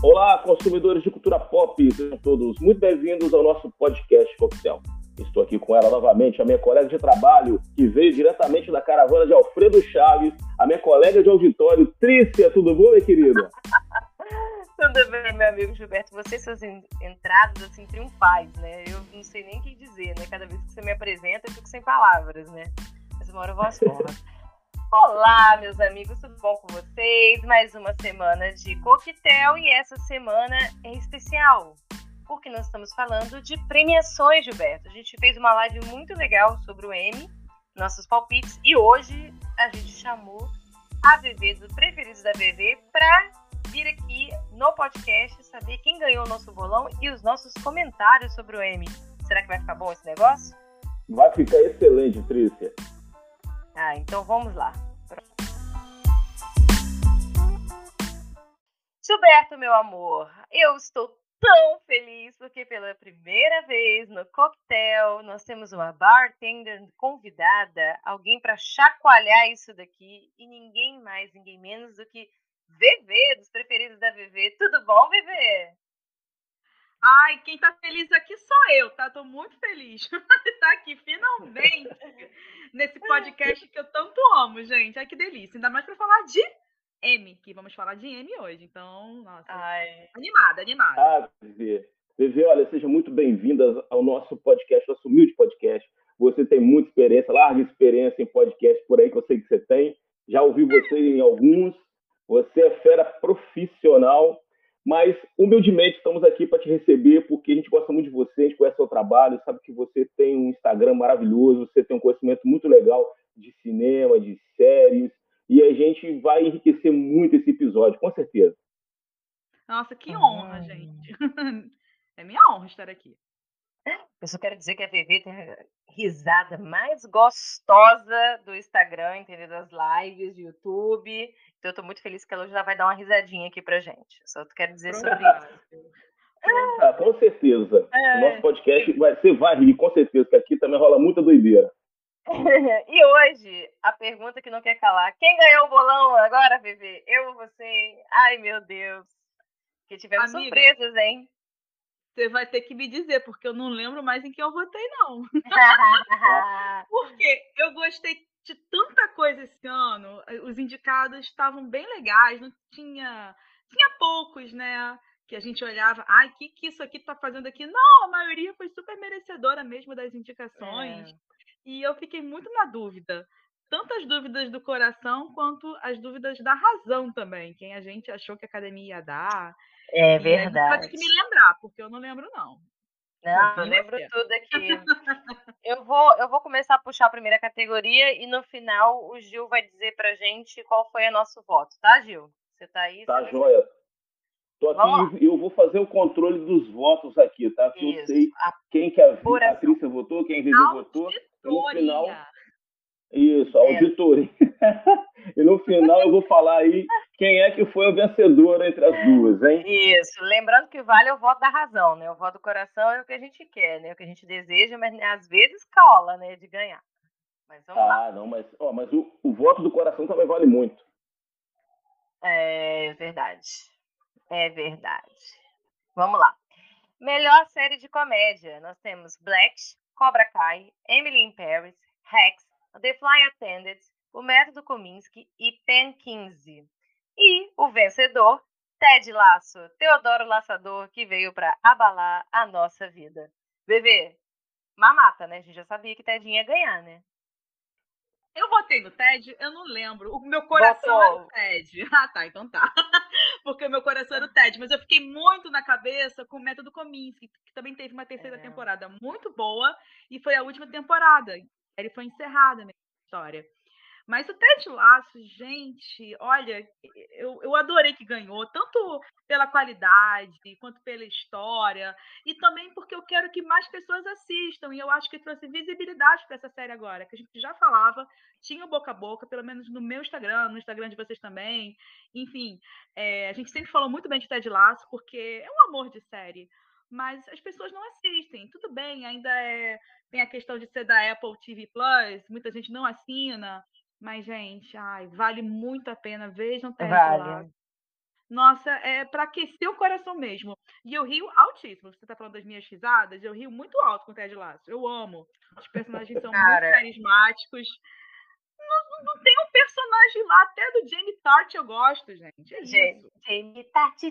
Olá, consumidores de cultura pop, sejam todos muito bem-vindos ao nosso podcast Coquetel. Estou aqui com ela novamente, a minha colega de trabalho, que veio diretamente da caravana de Alfredo Chaves, a minha colega de auditório, Trícia. Tudo bom, minha querida? Tudo bem, meu amigo Gilberto. Você suas entradas assim triunfais, né? Eu não sei nem o que dizer, né? Cada vez que você me apresenta, eu fico sem palavras, né? Mas uma hora eu vou às formas. Olá, meus amigos, tudo bom com vocês? Mais uma semana de coquetel e essa semana é especial, porque nós estamos falando de premiações, Gilberto. A gente fez uma live muito legal sobre o M, nossos palpites, e hoje a gente chamou a VV do Preferidos da VV para vir aqui no podcast saber quem ganhou o nosso bolão e os nossos comentários sobre o M. Será que vai ficar bom esse negócio? Vai ficar excelente, Trícia. Ah, então vamos lá. Gilberto, meu amor, eu estou tão feliz porque pela primeira vez no coquetel nós temos uma bartender convidada, alguém para chacoalhar isso daqui e ninguém mais, ninguém menos do que VV, dos preferidos da VV. Tudo bom, VV? Ai, quem tá feliz aqui sou eu, tá? Tô muito feliz de estar aqui finalmente nesse podcast que eu tanto amo, gente. Ai, que delícia. Ainda mais para falar de M, que vamos falar de M hoje. Então, nossa, Ai. animada, animada. Ah, Vivi. Vivi, olha, seja muito bem-vinda ao nosso podcast, nosso humilde podcast. Você tem muita experiência, larga experiência em podcast por aí que eu sei que você tem. Já ouvi você em alguns. Você é fera profissional mas, humildemente, estamos aqui para te receber, porque a gente gosta muito de você, a gente conhece o seu trabalho, sabe que você tem um Instagram maravilhoso, você tem um conhecimento muito legal de cinema, de séries, e a gente vai enriquecer muito esse episódio, com certeza. Nossa, que honra, gente. É minha honra estar aqui. Eu só quero dizer que a VV tem a risada mais gostosa do Instagram, entendeu? Das lives, do YouTube. Então eu tô muito feliz que ela já vai dar uma risadinha aqui pra gente. Só quero dizer sobre isso. Ah, com certeza. É. O nosso podcast vai, você vai rir, com certeza, que aqui também rola muita doideira. e hoje, a pergunta que não quer calar. Quem ganhou o bolão agora, VV? Eu ou você? Ai, meu Deus. Que tivemos Amiga, surpresas, hein? Você vai ter que me dizer, porque eu não lembro mais em que eu votei, não. porque eu gostei de tanta coisa esse ano. Os indicados estavam bem legais, não tinha. Tinha poucos, né? Que a gente olhava, ai, o que, que isso aqui tá fazendo aqui? Não, a maioria foi super merecedora mesmo das indicações. É. E eu fiquei muito na dúvida. Tanto as dúvidas do coração quanto as dúvidas da razão também. Quem a gente achou que a academia ia dar. É verdade. Vai ter que me lembrar, porque eu não lembro, não. Não, eu lembro tudo aqui. eu, vou, eu vou começar a puxar a primeira categoria e no final o Gil vai dizer pra gente qual foi o nosso voto, tá, Gil? Você tá aí? Tá, joia. Tô aqui e eu vou fazer o controle dos votos aqui, tá? Que eu sei quem que a, a Trícia votou, quem a Vivi votou. No final, isso, a é. auditoria. e no final eu vou falar aí quem é que foi o vencedor entre as duas, hein? Isso. Lembrando que vale o voto da razão, né? O voto do coração é o que a gente quer, né? O que a gente deseja, mas né, às vezes cola, né? De ganhar. Mas vamos ah, lá. não, mas, ó, mas o, o voto do coração também vale muito. É verdade. É verdade. Vamos lá. Melhor série de comédia. Nós temos Black, Cobra Kai, Emily in Paris, Rex, The Fly Attendant, O Método Kominsky e Pen 15. E o vencedor, Ted Laço, Teodoro Laçador, que veio para abalar a nossa vida. Bebê, mamata, né? A gente já sabia que Tedinha ia ganhar, né? Eu votei no Ted, eu não lembro. O meu coração Votou. era o Ted. Ah, tá, então tá. Porque o meu coração era o Ted. Mas eu fiquei muito na cabeça com o Método Kominsky, que também teve uma terceira é. temporada muito boa. E foi a última temporada série foi encerrada na história. Mas o Ted Laço, gente, olha, eu, eu adorei que ganhou, tanto pela qualidade quanto pela história, e também porque eu quero que mais pessoas assistam, e eu acho que trouxe visibilidade para essa série agora, que a gente já falava, tinha o boca a boca, pelo menos no meu Instagram, no Instagram de vocês também. Enfim, é, a gente sempre falou muito bem de Ted Laço, porque é um amor de série mas as pessoas não assistem. Tudo bem, ainda é, tem a questão de ser da Apple TV Plus, muita gente não assina, mas, gente, ai, vale muito a pena. Vejam Ted vale. nossa, é para aquecer o coração mesmo. E eu rio altíssimo. Você tá falando das minhas risadas, eu rio muito alto com o Ted Lasso. Eu amo. Os personagens são Cara. muito carismáticos. Não, não, tem um personagem lá, até do Jamie Tart eu gosto, gente. É isso. Jamie Tart.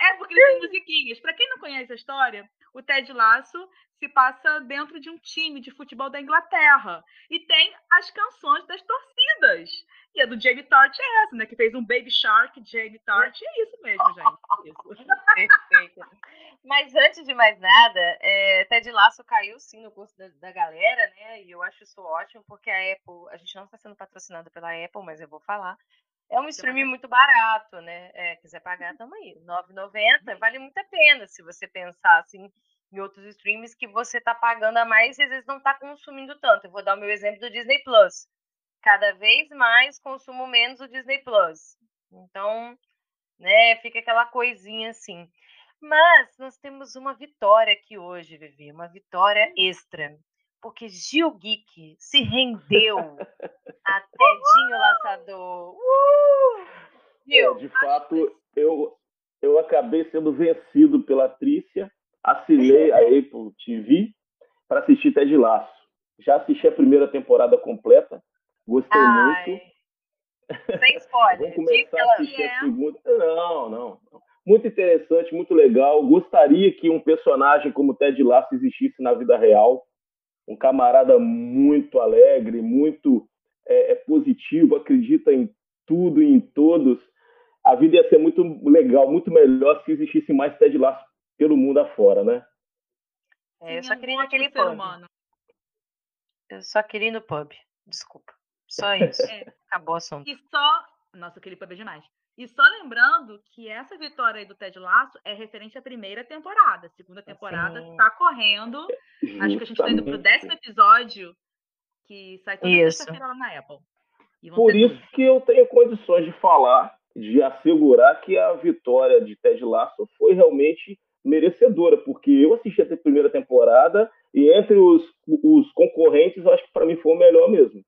É porque tem musiquinhas. Para quem não conhece a história, o Ted Lasso se passa dentro de um time de futebol da Inglaterra. E tem as canções das torcidas. Do Jamie Tart é essa, né? Que fez um Baby Shark, Jamie Tart. É isso mesmo, gente. Isso. Perfeito. Mas antes de mais nada, é, Ted Lasso caiu sim no curso da, da, galera, né? E eu acho isso ótimo, porque a Apple, a gente não está sendo patrocinado pela Apple, mas eu vou falar. É um streaming muito barato, né? É, quiser pagar, tamo aí. R$ 9,90 vale muito a pena se você pensar assim em outros streams que você tá pagando a mais e às vezes não tá consumindo tanto. Eu vou dar o meu exemplo do Disney Plus. Cada vez mais consumo menos o Disney Plus. Então, né, fica aquela coisinha assim. Mas nós temos uma vitória aqui hoje, Vivi, uma vitória extra porque Gil Geek se rendeu a Tedinho Laçador. Uh! É, de fato, eu, eu acabei sendo vencido pela Trícia, assinei a Apple TV para assistir Ted Laço. Já assisti a primeira temporada completa, gostei Ai. muito. Sem spoiler. Vou começar a assistir a segunda. Não, não, não. Muito interessante, muito legal. Gostaria que um personagem como Ted Lasso existisse na vida real um camarada muito alegre, muito é, é, positivo, acredita em tudo e em todos. A vida ia ser muito legal, muito melhor se existisse mais Ted Lasso pelo mundo afora, né? É, eu só queria ir naquele pub. Humano. Eu só queria ir no pub. Desculpa. Só isso. É. Acabou o assunto. E só. Nossa, aquele pub é demais. E só lembrando que essa vitória aí do Ted Lasso é referente à primeira temporada. A segunda temporada Sim. tá correndo. Justamente. Acho que a gente tá indo pro décimo episódio, que sai toda sexta-feira lá na Apple. Por isso tudo. que eu tenho condições de falar, de assegurar que a vitória de Ted Lasso foi realmente merecedora, porque eu assisti a primeira temporada e entre os, os concorrentes, eu acho que para mim foi o melhor mesmo.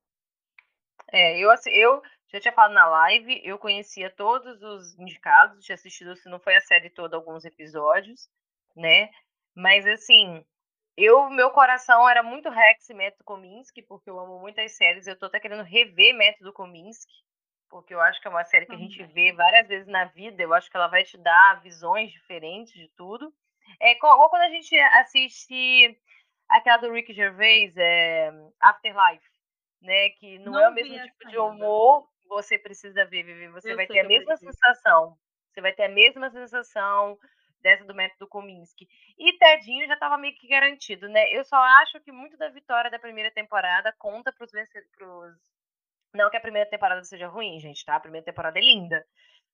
É, eu, eu já tinha falado na live, eu conhecia todos os indicados, tinha assistido, se não foi a série toda, alguns episódios, né? Mas assim, eu, meu coração era muito Rex e Método Kominsky, porque eu amo muitas séries. Eu tô até querendo rever Método Kominsky, porque eu acho que é uma série que a gente vê várias vezes na vida. Eu acho que ela vai te dar visões diferentes de tudo. É igual quando a gente assiste aquela do Rick Gervais, é, Afterlife, né? Que não, não é o mesmo tipo de humor, você precisa ver, Vivi. Você eu vai ter a mesma sensação. Você vai ter a mesma sensação dessa do método Kominsky. E Tedinho já estava meio que garantido, né? Eu só acho que muito da vitória da primeira temporada conta para os vencedores. Não que a primeira temporada seja ruim, gente, tá? A primeira temporada é linda.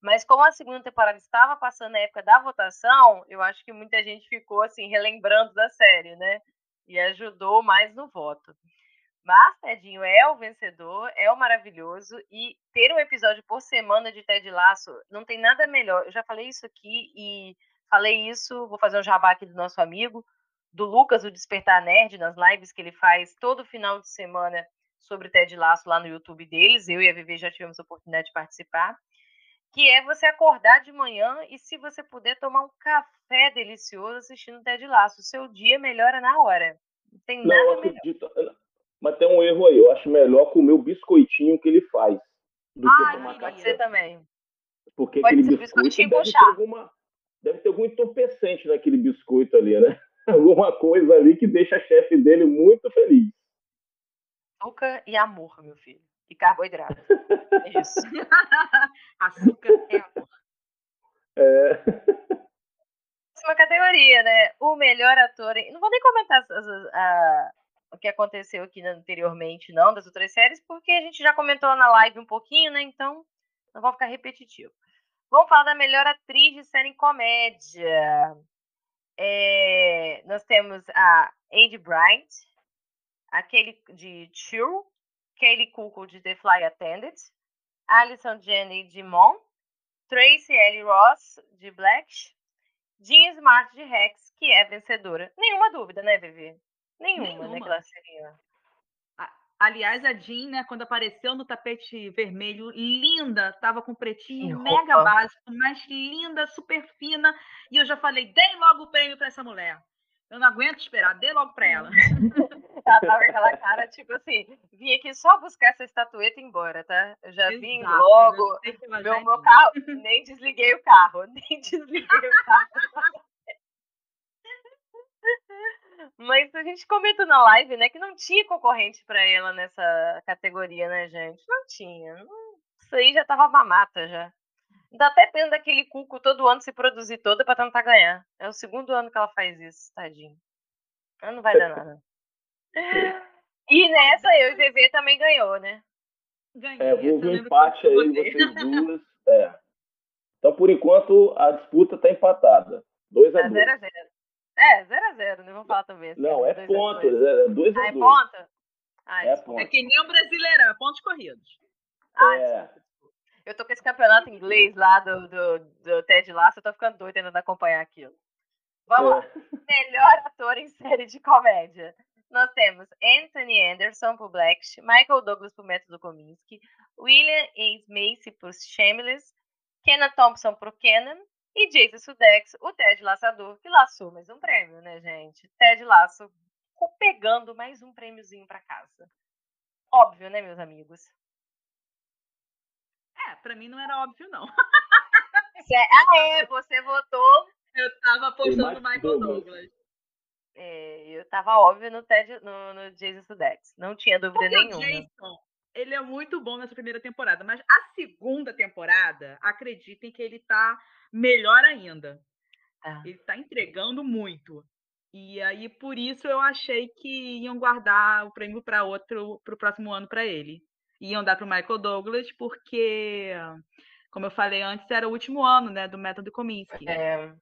Mas como a segunda temporada estava passando na época da votação, eu acho que muita gente ficou assim relembrando da série, né? E ajudou mais no voto. Mas Tedinho é o vencedor, é o maravilhoso. E ter um episódio por semana de Ted Laço não tem nada melhor. Eu já falei isso aqui e falei isso, vou fazer um jabá aqui do nosso amigo, do Lucas, o Despertar Nerd, nas lives que ele faz todo final de semana sobre Ted Laço lá no YouTube deles. Eu e a Vivi já tivemos a oportunidade de participar. Que é você acordar de manhã e, se você puder, tomar um café delicioso assistindo Ted Laço. O seu dia melhora na hora. Não tem nada não, acredito, melhor. Mas tem um erro aí. Eu acho melhor comer o biscoitinho que ele faz. Do ah, que tomar pode café. ser também. Porque pode aquele biscoito deve ter, alguma, deve ter algum entorpecente naquele biscoito ali, né? Alguma coisa ali que deixa a chefe dele muito feliz. Açúcar e amor, meu filho. E carboidrato. É isso. Açúcar é amor. É. Próxima categoria, né? O melhor ator. Não vou nem comentar as, as, a, o que aconteceu aqui anteriormente, não, das outras séries, porque a gente já comentou na live um pouquinho, né? Então, não vou ficar repetitivo. Vamos falar da melhor atriz de série em comédia. É, nós temos a Andy Bryant, aquele de Chill, Kaylee Cuoco de The Fly Attendant, Alison Jenny de Mon, Tracy Ellie Ross de Black, Jean Smart de Rex, que é vencedora. Nenhuma dúvida, né, Vivi? Nenhuma, né, que ela seria. Aliás, a Jean, né, quando apareceu no tapete vermelho, linda, tava com pretinho mega básico, mas linda, super fina. E eu já falei, dei logo o prêmio para essa mulher. Eu não aguento esperar, dê logo para ela. ela tava com aquela cara, tipo assim, vim aqui só buscar essa estatueta e ir embora, tá? Eu já Exato, vim logo. Meu, meu carro, nem desliguei o carro, nem desliguei o carro. Mas a gente comentou na live, né, que não tinha concorrente para ela nessa categoria, né, gente? Não tinha. Isso aí já tava mamata já. Dá até pena daquele cuco todo ano se produzir toda para tentar ganhar. É o segundo ano que ela faz isso, tadinho. Ela não vai dar nada. E nessa eu e VV também ganhou, né? Ganhei. É, houve um empate aí, vocês duas. É. Então, por enquanto, a disputa tá empatada. 2 a 2 0 a 0 é, 0x0, né? Vamos falar também. Assim, não, é ponto. É 2x2. Ah, é ponto? Ah, é, ponto. é que nem o Brasileirão, é pontos corridos. Ah, é. Eu tô com esse campeonato inglês lá do, do, do Ted Lasso, eu tô ficando doida tentando acompanhar aquilo. Vamos é. lá. Melhor ator em série de comédia. Nós temos Anthony Anderson por Black, Michael Douglas por Método Kominsky, William H. Macy por Shameless, Kenna Thompson por Kenan e Jason Sudex, o Ted Laçador, que laçou mais um prêmio, né, gente? Ted Laço pegando mais um prêmiozinho para casa. Óbvio, né, meus amigos? É, pra mim não era óbvio, não. ah, é? Você votou. Eu tava apostando no Michael Douglas. É, eu tava óbvio no, Ted, no, no Jason Sudex. Não tinha dúvida Porque nenhuma. O Jason, ele é muito bom nessa primeira temporada, mas a segunda temporada, acreditem que ele tá melhor ainda. É. Ele tá entregando muito. E aí, por isso, eu achei que iam guardar o prêmio para outro, para o próximo ano para ele. Iam dar para o Michael Douglas, porque, como eu falei antes, era o último ano né, do método Kominsky. É.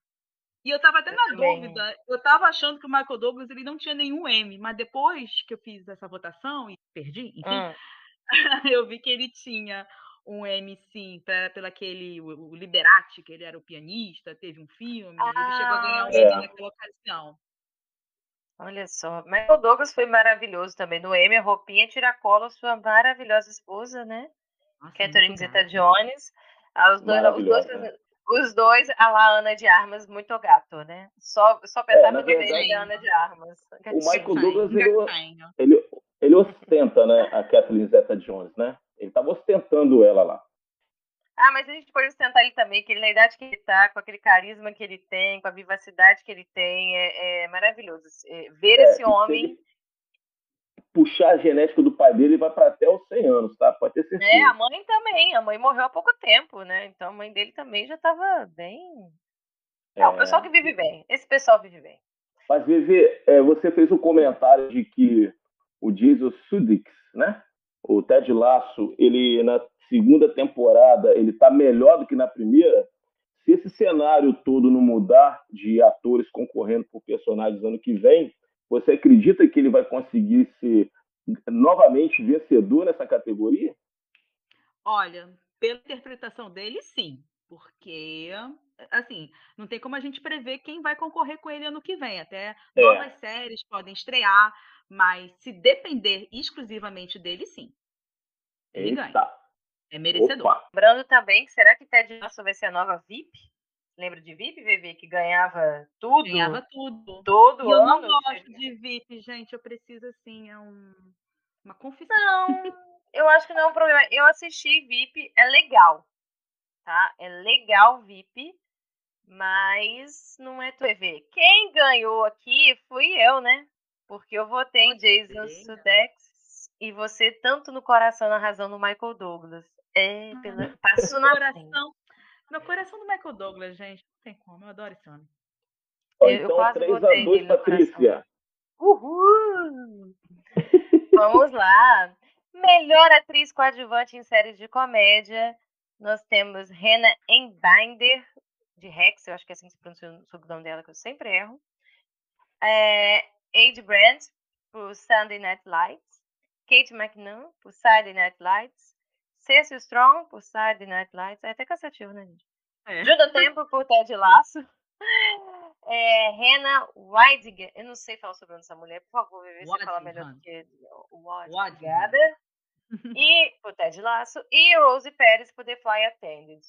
E eu tava até eu na também. dúvida. Eu tava achando que o Michael Douglas ele não tinha nenhum M, mas depois que eu fiz essa votação e perdi, enfim. eu vi que ele tinha um M, sim, pra, pelo aquele, o, o Liberati, que ele era o pianista, teve um filme, ah, ele chegou a ganhar um M é. naquela ocasião. Olha só, Michael Douglas foi maravilhoso também. No M, a roupinha tiracolo, sua maravilhosa esposa, né? Nossa, Catherine Zeta-Jones. Ah, os dois, os dois, os dois, a lá Ana de Armas, muito gato, né? Só, só pensava é, verdade, da Ana de Armas. O Michael Douglas, ele, ele, ele ostenta, né, a Kathleen Zeta-Jones, né? Ele estava ostentando ela lá. Ah, mas a gente pode ostentar ele também, que ele, na idade que ele tá, com aquele carisma que ele tem, com a vivacidade que ele tem, é, é maravilhoso. É, ver é, esse homem. Puxar a genética do pai dele vai para até os 100 anos, tá? Pode ter certeza. É, a mãe também. A mãe morreu há pouco tempo, né? Então a mãe dele também já estava bem. É, o pessoal que vive bem. Esse pessoal vive bem. Mas, Vivi, é, você fez um comentário de que o Jesus Sudix, né? O Ted Lasso, ele na segunda temporada, ele está melhor do que na primeira. Se esse cenário todo não mudar de atores concorrendo por personagens ano que vem, você acredita que ele vai conseguir ser novamente vencedor nessa categoria? Olha, pela interpretação dele, sim. Porque, assim, não tem como a gente prever quem vai concorrer com ele ano que vem. Até é. novas séries podem estrear, mas se depender exclusivamente dele, sim. Ele Eita. ganha. É merecedor. Opa. Lembrando também que será que Ted Lasso vai ser a nova VIP? Lembra de VIP, VV, que ganhava tudo? Ganhava tudo. Todo e eu ano. Eu não gosto de VIP, gente. Eu preciso, assim, é um... uma confissão. Não, eu acho que não é um problema. Eu assisti VIP, é legal. Tá? É legal VIP, mas não é TV. Quem ganhou aqui fui eu, né? Porque eu votei em Jason? Sudeikis e você tanto no coração na razão do Michael Douglas. É, pela, ah, passo na coração. Meu coração do Michael Douglas, gente. Não tem como, eu adoro esse homem. Eu, então, eu quase 3x2, Patrícia. Uhul! Vamos lá. Melhor atriz coadjuvante em séries de comédia. Nós temos Hannah Embinder, de Rex, eu acho que é assim que se pronuncia o sobrenome dela, que eu sempre erro. É, Ade Brandt, por Sunday Night Lights. Kate McNunn, por Saturday Night Lights. Cecil Strong, por Saturday Night Lights. É até cansativo, né, gente? É. Judah Temple, por Ted Laço. É, Hannah Weidiger. Eu não sei falar sobre essa mulher. Por favor, Vivi, você fala melhor do que Obrigada. e o Ted Lasso. E Rose Pérez por The Fly Attendant.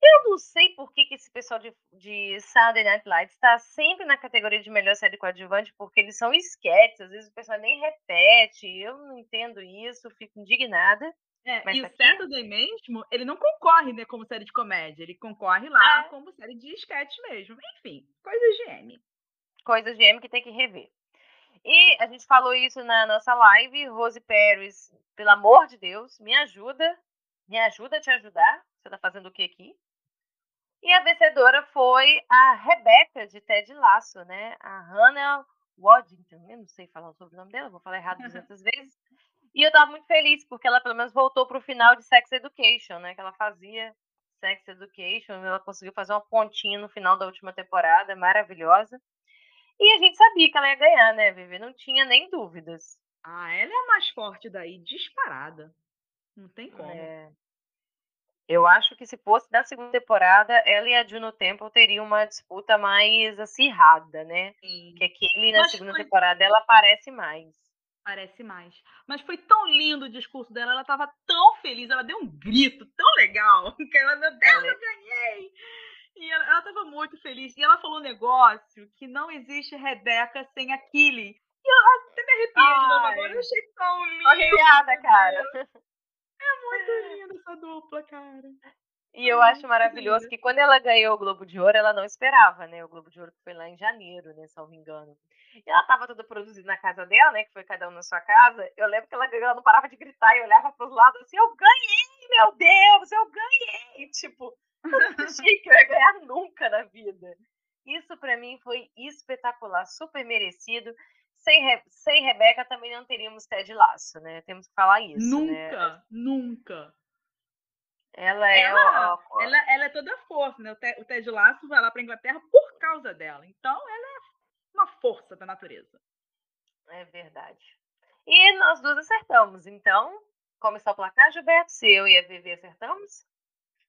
Eu não sei por que, que esse pessoal de, de Saturday Night Lights está sempre na categoria de melhor série coadjuvante, porque eles são esquetes, às vezes o pessoal nem repete. Eu não entendo isso, fico indignada. É, e aqui... o Saturday mesmo, ele não concorre né, como série de comédia, ele concorre lá ah. como série de sketch mesmo. Enfim, coisas de M. Coisas de M que tem que rever. E a gente falou isso na nossa live, Rose Paris, pelo amor de Deus, me ajuda, me ajuda a te ajudar. Você tá fazendo o que aqui? E a vencedora foi a Rebeca de Ted Laço, né? A Hannah Waddington, eu não sei falar o sobrenome dela, vou falar errado 200 vezes. E eu tava muito feliz, porque ela pelo menos voltou pro final de Sex Education, né? Que ela fazia Sex Education, ela conseguiu fazer uma pontinha no final da última temporada, maravilhosa. E a gente sabia que ela ia ganhar, né, Vivi? Não tinha nem dúvidas. Ah, ela é a mais forte daí, disparada. Não tem como. É. Eu acho que se fosse da segunda temporada, ela e a Juno Temple teriam uma disputa mais acirrada, né? Sim. Que aquele na Mas segunda foi... temporada ela aparece mais. Parece mais. Mas foi tão lindo o discurso dela, ela tava tão feliz, ela deu um grito tão legal. Que ela, meu Deus, eu ganhei! E ela, ela tava muito feliz. E ela falou um negócio que não existe Rebeca sem Aquile. E eu até me arrepiei de novo agora. Eu achei tão lindo. Arrepiada, cara. É muito linda essa dupla, cara. E eu acho maravilhoso que quando ela ganhou o Globo de Ouro, ela não esperava, né? O Globo de Ouro foi lá em janeiro, né? Se não me engano. E ela tava toda produzida na casa dela, né? Que foi cada um na sua casa. Eu lembro que ela ganhou, ela não parava de gritar e olhava pros lados assim, eu ganhei, meu Deus, eu ganhei! Tipo, eu não achei que eu ia ganhar nunca na vida. Isso para mim foi espetacular, super merecido. Sem, Re... Sem Rebeca também não teríamos Ted Laço, né? Temos que falar isso. Nunca, né? nunca. Ela é. Ela, ó, ela, ela é toda força, né? O Ted Lasso vai lá para Inglaterra por causa dela. Então, ela é uma força da natureza. É verdade. E nós duas acertamos. Então, começar o placar, Gilberto? Se eu e a Vivi acertamos?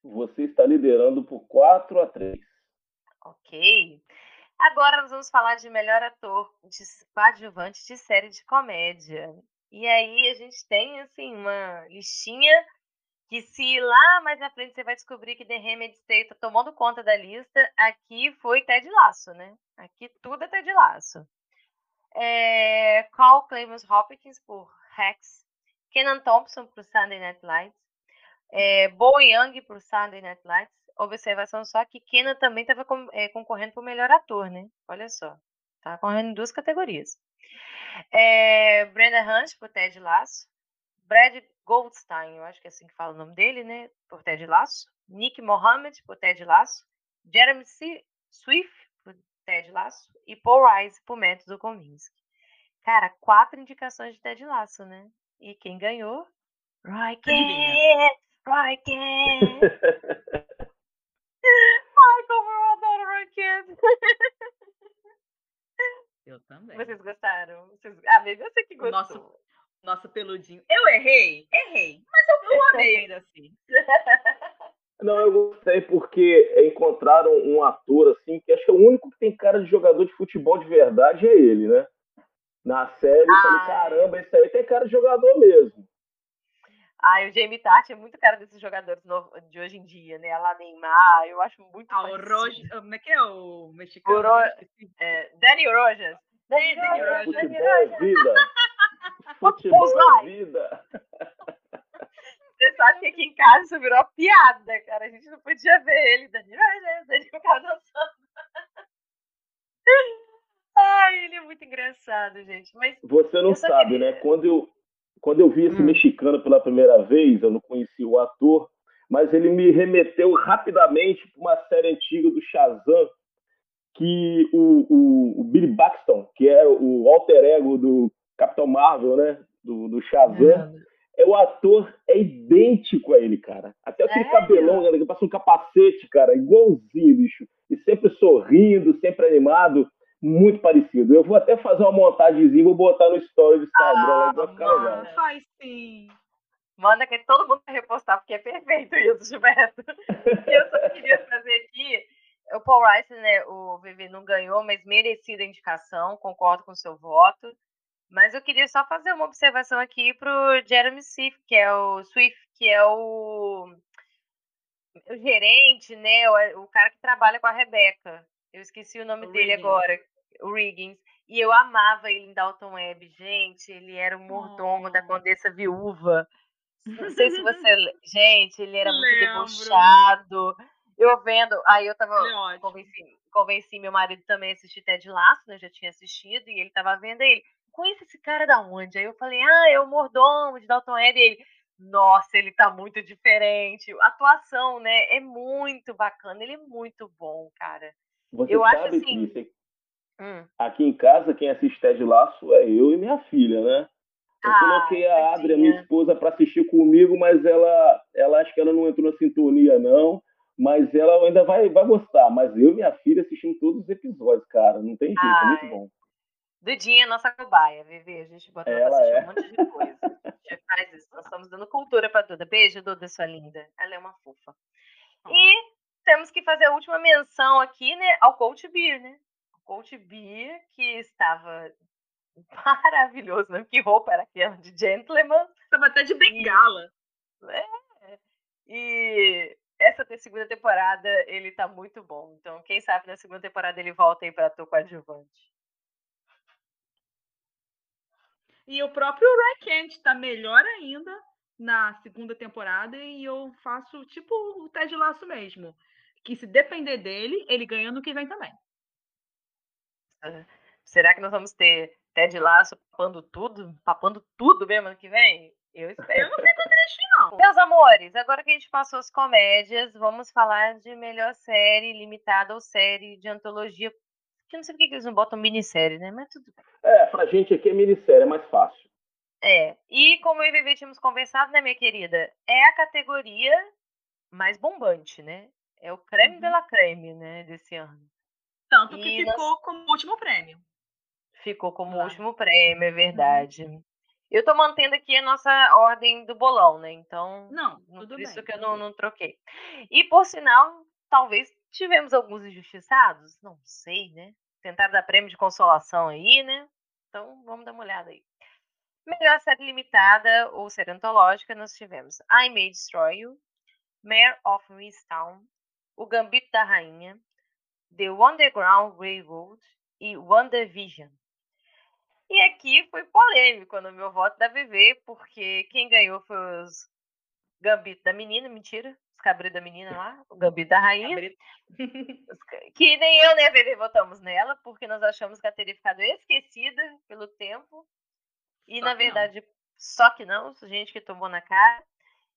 Você está liderando por 4 a 3. Ok. Agora nós vamos falar de melhor ator de coadjuvante de série de comédia. E aí a gente tem assim uma listinha que se lá mais na frente você vai descobrir que The Handmaid's Tale tá tomando conta da lista, aqui foi Ted Laço, né? Aqui tudo é Ted Laço. É, Carl Clemens Hopkins por Rex, Kenan Thompson por Sunday Night Lights, é, Bo Young por Sunday Night Lights. Observação só que Kenan também estava é, concorrendo por melhor ator, né? Olha só, tá correndo em duas categorias. É, Brenda Hunt por Ted Laço, Brad Goldstein, eu acho que é assim que fala o nome dele, né? Por Ted Lasso. Nick Mohammed, por Ted Lasso. Jeremy C. Swift, por Ted Lasso. E Paul Rice, por Método Kominsky. Cara, quatro indicações de Ted Lasso, né? E quem ganhou? Roy Kent! Roy Kent! Eu adoro Roy Kent! Eu também. Vocês gostaram? Vocês... Ah, mesmo você que gostou. Nossa, nosso peludinho. Eu errei? Errei. Mas eu, eu amei ainda assim. Não, eu gostei porque encontraram um ator assim, que acho que é o único que tem cara de jogador de futebol de verdade é ele, né? Na série, eu falei, caramba, esse aí tem cara de jogador mesmo. Ah, o Jamie Tart é muito cara desses jogadores de hoje em dia, né? A Neymar, eu acho muito Ah, o Rojas, como é que é o mexicano? O Ro... é, Danny Rojas. Danny, Danny Rojas. Futebol é vida. Futebol é vida. Você sabe que aqui em casa isso virou piada, cara. A gente não podia ver ele, Danilo. Ele ficava dançando. Ai, ele é muito engraçado, gente. Mas Você não sabe, queria... né? Quando eu, quando eu vi esse hum. mexicano pela primeira vez, eu não conhecia o ator, mas ele me remeteu rapidamente para uma série antiga do Shazam, que o, o, o Billy Baxton, que era o alter ego do Capitão Marvel, né? Do, do Shazam. É. é. o ator é idêntico a ele, cara. Até aquele é. cabelão, né, que passa um capacete, cara, igualzinho, bicho. E sempre sorrindo, sempre animado, muito parecido. Eu vou até fazer uma montagemzinha, vou botar no story do Instagram, ah, vai ficar legal. Faz sim. Manda que todo mundo vai repostar, porque é perfeito isso, Gilberto. eu só queria fazer aqui. O Paul Rice, né? O VV não ganhou, mas merecida a indicação, concordo com o seu voto. Mas eu queria só fazer uma observação aqui pro Jeremy Swift, que é o Swift, que é o, o gerente, né? O, o cara que trabalha com a Rebeca. Eu esqueci o nome o dele agora. O Riggins. E eu amava ele em Dalton Web, gente. Ele era o mordomo oh. da Condessa Viúva. Não sei se você. Gente, ele era muito Lembro. debochado. Eu vendo. Aí eu tava. Convenci, convenci meu marido também a assistir Ted Laço, né? Já tinha assistido, e ele tava vendo ele. Conhece esse cara da onde? Aí eu falei, ah, é o mordomo de Dalton Web. E ele, nossa, ele tá muito diferente. A atuação, né? É muito bacana. Ele é muito bom, cara. Você eu sabe, acho assim. Que Hum. Aqui em casa, quem assiste Ted Laço é eu e minha filha, né? Eu ah, coloquei a Adria, minha esposa, para assistir comigo, mas ela, ela acho que ela não entrou na sintonia, não. Mas ela ainda vai, vai gostar. Mas eu e minha filha assistimos todos os episódios, cara. Não tem jeito, Ai. é muito bom. Dudinha é nossa cobaia, Vivi. A gente bota ela pra assistir é. um monte de coisa. A gente faz isso. Nós estamos dando cultura pra Duda. Beijo, Duda, sua linda. Ela é uma fofa. E temos que fazer a última menção aqui, né, ao Coach Beer, né? Coach Beer, que estava maravilhoso, né? Que roupa era aquela de gentleman. Estava até de bengala. E, é, e essa segunda temporada ele tá muito bom. Então, quem sabe na segunda temporada ele volta aí para ator coadjuvante. E o próprio Roy Kent tá melhor ainda na segunda temporada e eu faço tipo o Ted Laço mesmo. Que se depender dele, ele ganha no que vem também. Será que nós vamos ter Ted Laço papando tudo? Papando tudo mesmo ano que vem? Eu espero. Eu não sei quanto não. Meus amores, agora que a gente passou as comédias, vamos falar de melhor série limitada ou série de antologia. Que não sei por que eles não botam minissérie, né? Mas tudo bem. É, pra gente aqui é minissérie, é mais fácil. É. E como eu e Vivi tínhamos conversado, né, minha querida? É a categoria mais bombante, né? É o creme uhum. de la creme, né, desse ano. Tanto que e ficou nós... como último prêmio. Ficou como claro. último prêmio, é verdade. Uhum. Eu tô mantendo aqui a nossa ordem do bolão, né? Então, não, tudo por isso bem, que eu não, não troquei. E por sinal, talvez tivemos alguns injustiçados, não sei, né? Tentaram dar prêmio de consolação aí, né? Então, vamos dar uma olhada aí. Melhor série limitada ou série antológica, nós tivemos I May Destroy You, Mayor of Mistown, O Gambito da Rainha, The Underground Railroad e WandaVision. E aqui foi polêmico no meu voto da VV, porque quem ganhou foi os Gambito da Menina, mentira, os cabritos da menina lá, o Gambito da Rainha. que nem eu nem a VV votamos nela, porque nós achamos que ela teria ficado esquecida pelo tempo. E só na verdade, não. só que não, gente que tomou na cara.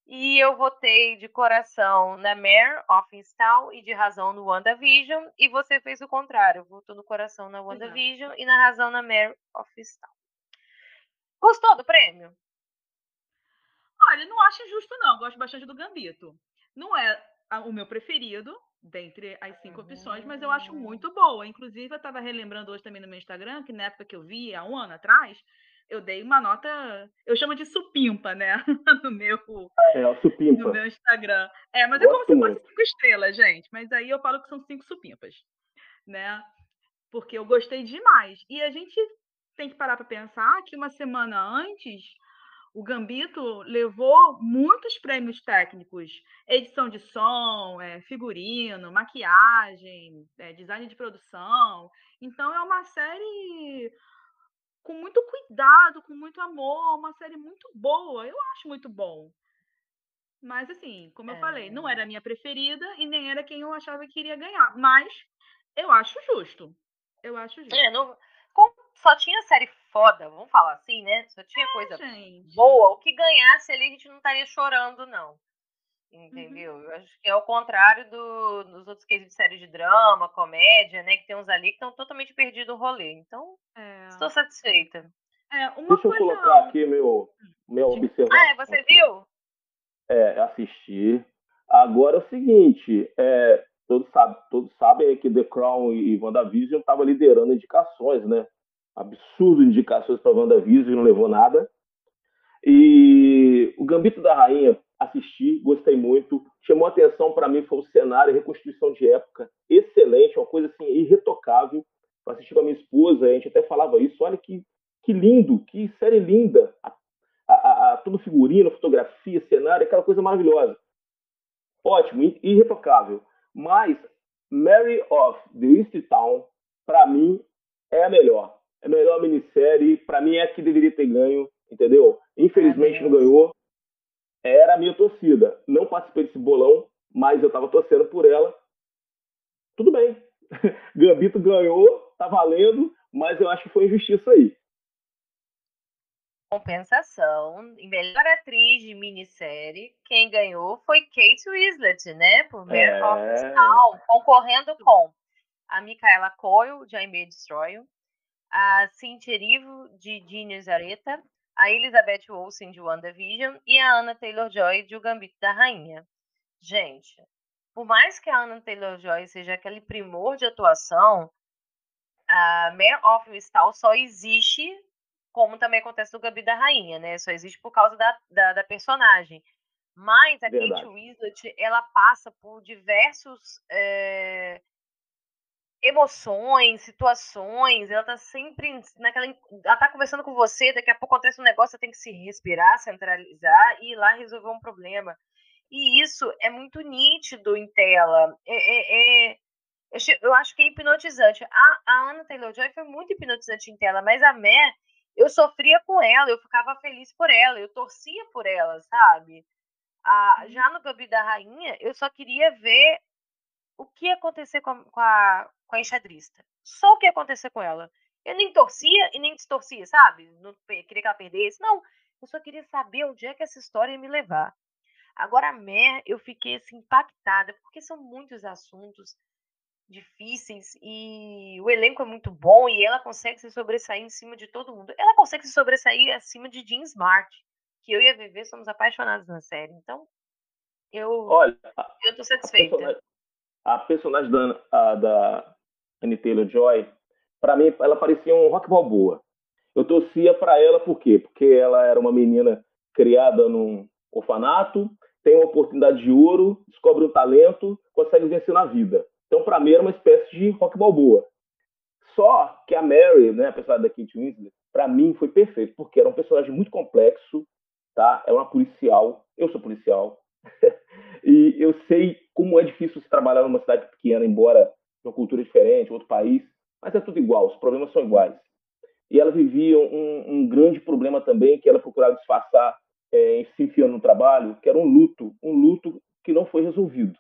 E eu votei de coração na Mare of Install e de razão no WandaVision. E você fez o contrário. Votou no coração na WandaVision e na razão na Mare of Install. Gostou do prêmio? Olha, não acho justo, não. Gosto bastante do Gambito. Não é o meu preferido, dentre as cinco uhum. opções, mas eu acho muito boa. Inclusive, eu estava relembrando hoje também no meu Instagram, que na época que eu vi, há um ano atrás, eu dei uma nota, eu chamo de supimpa, né? no meu, é, supimpa. no meu Instagram. É, mas é como se fosse cinco estrelas, gente. Mas aí eu falo que são cinco supimpas, né? Porque eu gostei demais. E a gente tem que parar para pensar que uma semana antes o Gambito levou muitos prêmios técnicos, edição de som, é, figurino, maquiagem, é, design de produção. Então é uma série com muito cuidado, com muito amor, uma série muito boa. Eu acho muito bom. Mas, assim, como eu é... falei, não era a minha preferida e nem era quem eu achava que iria ganhar. Mas eu acho justo. Eu acho justo. É, não... Só tinha série foda, vamos falar assim, né? Só tinha é, coisa gente. boa. O que ganhasse ali, a gente não estaria chorando, não. Uhum. Entendeu? Uhum. Eu acho que é o contrário do, dos outros cases de séries de drama, comédia, né? Que tem uns ali que estão totalmente perdidos no rolê. Então, é. estou satisfeita. É, Deixa coisa... eu colocar aqui meu, meu observação. Ah, é, você viu? É, assisti. Agora é o seguinte, é, todos, sabem, todos sabem que The Crown e WandaVision estavam liderando indicações, né? Absurdo indicações para WandaVision e não levou nada. E o Gambito da Rainha assisti, gostei muito. Chamou atenção para mim foi o cenário, a reconstituição de época, excelente, uma coisa assim irretocável. Eu assisti com a minha esposa, a gente até falava isso. Olha que que lindo, que série linda. A, a, a, todo figurino, fotografia, cenário, aquela coisa maravilhosa. Ótimo, irretocável. Mas Mary of the East Town, para mim, é a melhor. É a melhor minissérie. Para mim, é a que deveria ter ganho, entendeu? Infelizmente é não ganhou. Era a minha torcida. Não participei desse bolão, mas eu estava torcendo por ela. Tudo bem. Gambito ganhou, tá valendo, mas eu acho que foi injustiça aí. Compensação, em melhor atriz de minissérie, quem ganhou foi Kate Winslet, né? Por Mare é... of Town, concorrendo com a Micaela Coyle, de I May Destroy a Cynthia Erivo, de Gene Zareta, a Elizabeth Olsen, de WandaVision, e a Anna Taylor-Joy, de O Gambito da Rainha. Gente, por mais que a Anna Taylor-Joy seja aquele primor de atuação, a Mare of Stall só existe, como também acontece no Gambito da Rainha, né? Só existe por causa da, da, da personagem. Mas a Verdade. Kate Winslet, ela passa por diversos é, emoções, situações, ela tá sempre naquela. Ela tá conversando com você, daqui a pouco acontece um negócio, você tem que se respirar, centralizar e ir lá resolver um problema. E isso é muito nítido em tela. É, é, é eu acho que é hipnotizante. A, a Anna Taylor-Joy foi muito hipnotizante em tela, mas a Mé, eu sofria com ela, eu ficava feliz por ela, eu torcia por ela, sabe? Já no Gabi da Rainha, eu só queria ver o que ia acontecer com a, com a, com a enxadrista. Só o que ia acontecer com ela. Eu nem torcia e nem distorcia, sabe? Não queria que ela perdesse. Não, eu só queria saber onde é que essa história ia me levar. Agora, a Mer, eu fiquei assim, impactada, porque são muitos assuntos difíceis e o elenco é muito bom e ela consegue se sobressair em cima de todo mundo. Ela consegue se sobressair acima de Jean Smart, que eu e a Viver somos apaixonados na série. Então, eu, Olha, eu tô satisfeita a personagem da, a, da Annie Taylor-Joy, para mim, ela parecia um rock balboa. Eu torcia para ela por quê? Porque ela era uma menina criada num orfanato, tem uma oportunidade de ouro, descobre um talento, consegue vencer na vida. Então, para mim, era uma espécie de rock balboa. Só que a Mary, né, apesar da Kate Winslet, para mim foi perfeito, porque era um personagem muito complexo, tá? É uma policial, eu sou policial, e eu sei como é difícil se trabalhar numa cidade pequena, embora uma cultura diferente, outro país, mas é tudo igual, os problemas são iguais. E ela vivia um, um grande problema também, que ela procurava disfarçar, é, se enfiando no trabalho, que era um luto, um luto que não foi resolvido.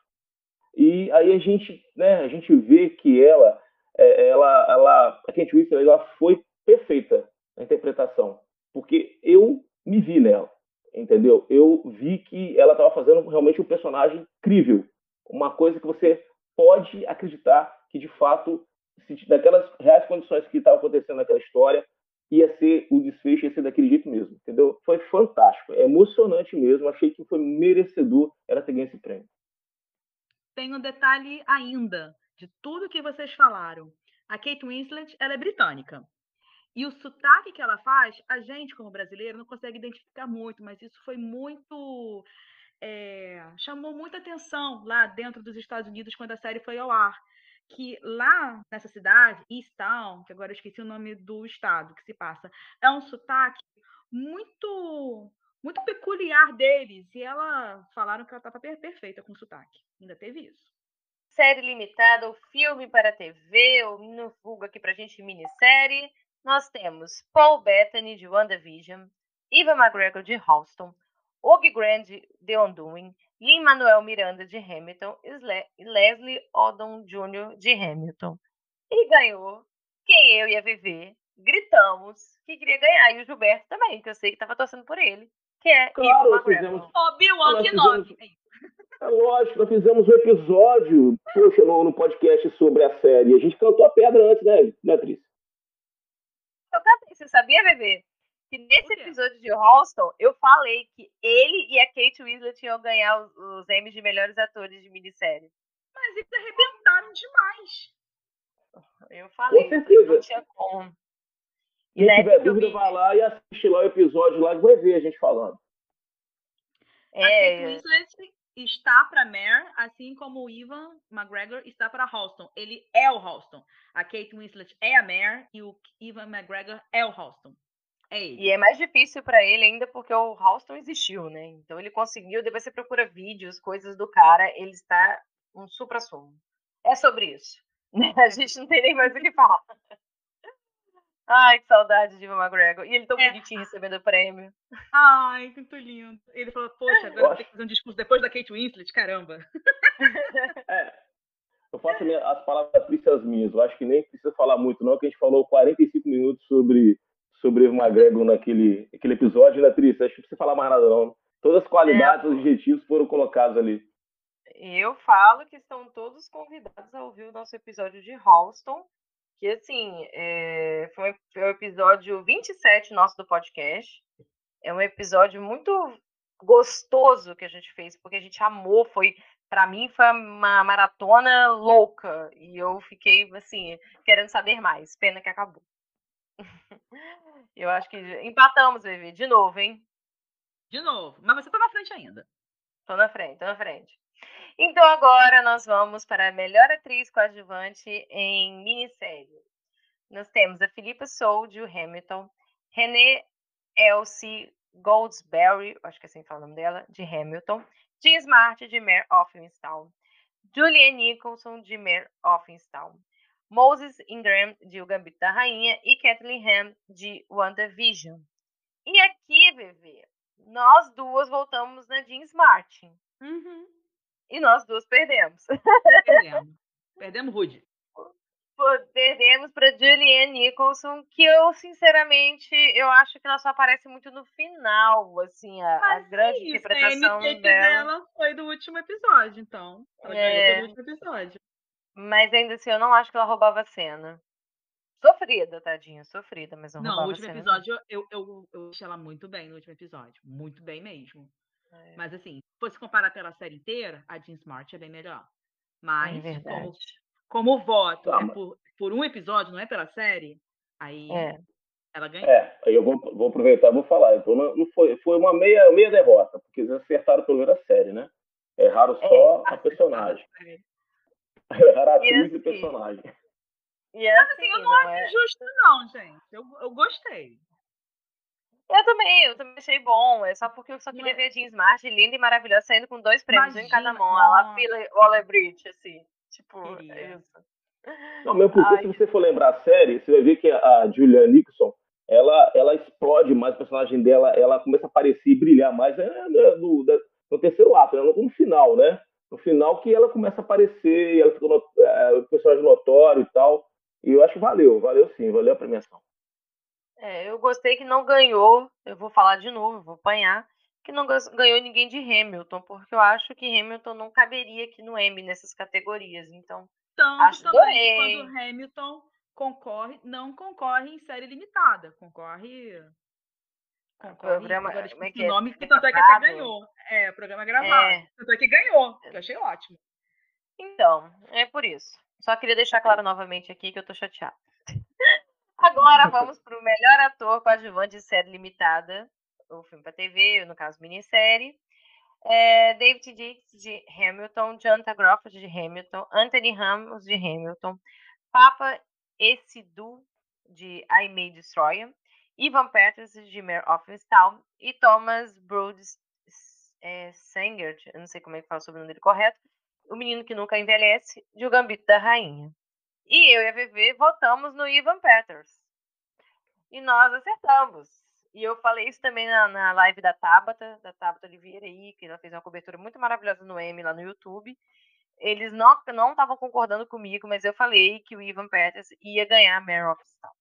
E aí a gente, né, a gente vê que ela, é, ela, ela, a Kate Winslet, ela foi perfeita na interpretação, porque eu me vi nela entendeu? Eu vi que ela estava fazendo realmente um personagem crível, uma coisa que você pode acreditar que de fato, se, daquelas reais condições que estavam acontecendo naquela história, ia ser o desfecho ia ser daquele jeito mesmo, entendeu? Foi fantástico, é emocionante mesmo. Achei que foi merecedor ela ter ganho esse prêmio. Tem um detalhe ainda de tudo que vocês falaram. A Kate Winslet, ela é britânica. E o sotaque que ela faz, a gente, como brasileiro, não consegue identificar muito, mas isso foi muito. É, chamou muita atenção lá dentro dos Estados Unidos quando a série foi ao ar. Que lá nessa cidade, Easttown, que agora eu esqueci o nome do estado que se passa, é um sotaque muito muito peculiar deles. E ela falaram que ela estava perfeita com sotaque. Ainda teve isso. Série limitada, ou filme para TV, ou no vulgo aqui pra gente minissérie nós temos Paul Bettany de WandaVision, Eva McGregor de Halston, Og Grant de Undoing, Lin-Manuel Miranda de Hamilton e Leslie Odom Jr. de Hamilton. E ganhou quem eu ia viver, gritamos que queria ganhar, e o Gilberto também, que eu sei que estava torcendo por ele, que é claro, Eva McGregor. Obi-Wan Kenobi. É lógico, nós fizemos um episódio, poxa, no, no podcast sobre a série. A gente cantou a pedra antes, né, Beatriz? Você sabia, bebê? Que nesse episódio de Halston, eu falei que ele e a Kate Winslet iam ganhar os, os Emmys de melhores atores de minissérie. Mas eles arrebentaram demais. Eu falei, não tinha como. E Quem tiver dúvida, vi... vai lá e assiste lá o episódio lá e vai ver a gente falando. É... A Kate Winslet está para Mare, assim como o Ivan McGregor está para Halston. Ele é o Halston. A Kate Winslet é a Mare e o Ivan McGregor é o Halston. É ele. E é mais difícil para ele ainda porque o Halston existiu, né? Então ele conseguiu, depois você procura vídeos, coisas do cara, ele está um supra-sumo. É sobre isso. A gente não tem nem mais o que falar. Ai, que saudade de Ivan McGregor. E ele tão é. bonitinho recebendo o prêmio. Ai, muito lindo. Ele falou, poxa, agora eu tenho que fazer um discurso depois da Kate Winslet, caramba. É, eu faço as palavras tristes minhas. Eu acho que nem precisa falar muito, não, que a gente falou 45 minutos sobre, sobre Ivan McGregor naquele, naquele episódio, né, Trícia? Acho que não precisa falar mais nada, não. Todas as qualidades, é. os objetivos foram colocados ali. Eu falo que estão todos convidados a ouvir o nosso episódio de Halston, que assim, é, foi, foi o episódio 27 nosso do podcast. É um episódio muito gostoso que a gente fez, porque a gente amou, foi para mim foi uma maratona louca e eu fiquei assim, querendo saber mais. Pena que acabou. eu acho que empatamos, bebê, de novo, hein? De novo. Mas você tá na frente ainda. Tô na frente, tô na frente. Então agora nós vamos para a melhor atriz coadjuvante em minissérie. Nós temos a Philippa Soul, de Hamilton, René Elsie Goldsberry, acho que é assim que fala o nome dela, de Hamilton, Jean Smart, de Mare of Easttown, Julianne Nicholson, de Mare of Easttown, Moses Ingram, de O Gambito da Rainha, e Kathleen Ham, de WandaVision. E aqui, bebê, nós duas voltamos na Jean Smart. Uhum. E nós duas perdemos. Perdemos. Perdemos Rude. Perdemos para Julianne Nicholson, que eu, sinceramente, eu acho que ela só aparece muito no final, assim, a, a grande é isso, interpretação a dela. dela foi do último episódio, então. Ela é... do último episódio. Mas ainda assim, eu não acho que ela roubava a cena. Sofrida, tadinha, sofrida, mas não, não roubava Não, o último episódio, eu, eu, eu achei ela muito bem no último episódio. Muito bem mesmo. É. Mas assim, fosse comparar pela série inteira, a Jean Smart é bem melhor. É mas é como, como voto tá, é por, por um episódio, não é pela série, aí é. ela ganha. É, aí eu vou, vou aproveitar e vou falar. Então, não foi, foi uma meia, meia derrota, porque eles acertaram pelo menos a série, né? Erraram é, só é, a personagem. Erraram a atriz e, assim, e personagem. E assim, Mas assim, eu não, não acho é... justo, não, gente. Eu, eu gostei. Eu também, eu também achei bom. É só porque eu só queria ver a Jean Smart linda e maravilhosa saindo com dois prêmios Imagina, em cada mão. Ela fila Waller Bridge, assim. Tipo, é isso. Não, mesmo porque Ai. se você for lembrar a série, você vai ver que a Julia Nixon, ela, ela explode mais o personagem dela, ela começa a aparecer e brilhar mais é, é, no, no, terceiro ato, né? no final, né? No final que ela começa a aparecer, ela fica no, é, o personagem notório e tal. E eu acho que valeu, valeu sim, valeu a premiação. É, eu gostei que não ganhou, eu vou falar de novo, vou apanhar, que não ganhou ninguém de Hamilton, porque eu acho que Hamilton não caberia aqui no M nessas categorias. Então, Tanto acho também quando Hamilton concorre, não concorre em série limitada, concorre. concorre programa, agora, como é que é? nome, que tanto é que até ganhou. É, programa gravado. É. Tanto é que ganhou, que eu achei ótimo. Então, é por isso. Só queria deixar claro novamente aqui que eu tô chateada. Agora vamos para o melhor ator coadjuvante de série limitada, o filme para TV, no caso minissérie. É, David Dix de Hamilton, Jonathan Groff de Hamilton, Anthony Ramos de Hamilton, Papa Esidu de I May Destroy Ivan Peters de Mare of Easttown e Thomas Broods é, eu não sei como é que fala o nome dele correto, o menino que nunca envelhece, de O Gambito da Rainha. E eu e a VV votamos no Ivan Peters. E nós acertamos. E eu falei isso também na, na live da Tabata, da Tabata Oliveira aí, que ela fez uma cobertura muito maravilhosa no M lá no YouTube. Eles não estavam concordando comigo, mas eu falei que o Ivan Peters ia ganhar a Mare of Stone.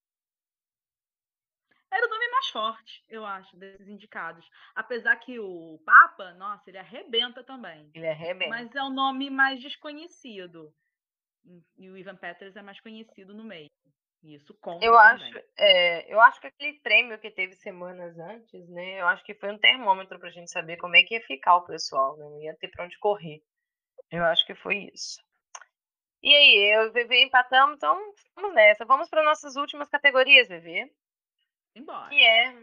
Era o nome mais forte, eu acho, desses indicados. Apesar que o Papa, nossa, ele arrebenta também. Ele arrebenta. Mas é o nome mais desconhecido. E o Ivan Peters é mais conhecido no meio. Isso conta. Eu acho, é, eu acho que aquele prêmio que teve semanas antes, né? Eu acho que foi um termômetro pra gente saber como é que ia ficar o pessoal, né? Não ia ter pra onde correr. Eu acho que foi isso. E aí, eu e o VV empatamos, então vamos nessa. Vamos para nossas últimas categorias, VV. Embora. Que é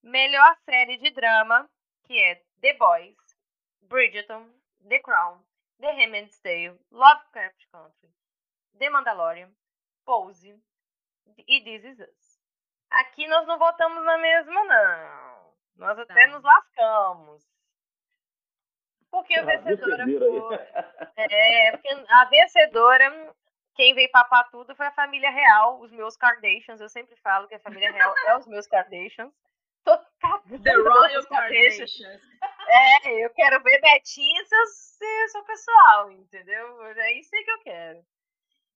melhor série de drama, que é The Boys, Bridgerton, The Crown, The Handmaid's Tale, Lovecraft Country, The Mandalorian, Pose e This Is Us. Aqui nós não votamos na mesma, não. Nós até nos lascamos. Porque a vencedora foi. É, porque a vencedora, quem veio papar tudo foi a família real, os meus Kardashians. Eu sempre falo que a família real é os meus Kardashians. Tô. The Royal Kardashians. É, eu quero ver Betinha seu, seu pessoal, entendeu? É isso aí que eu quero.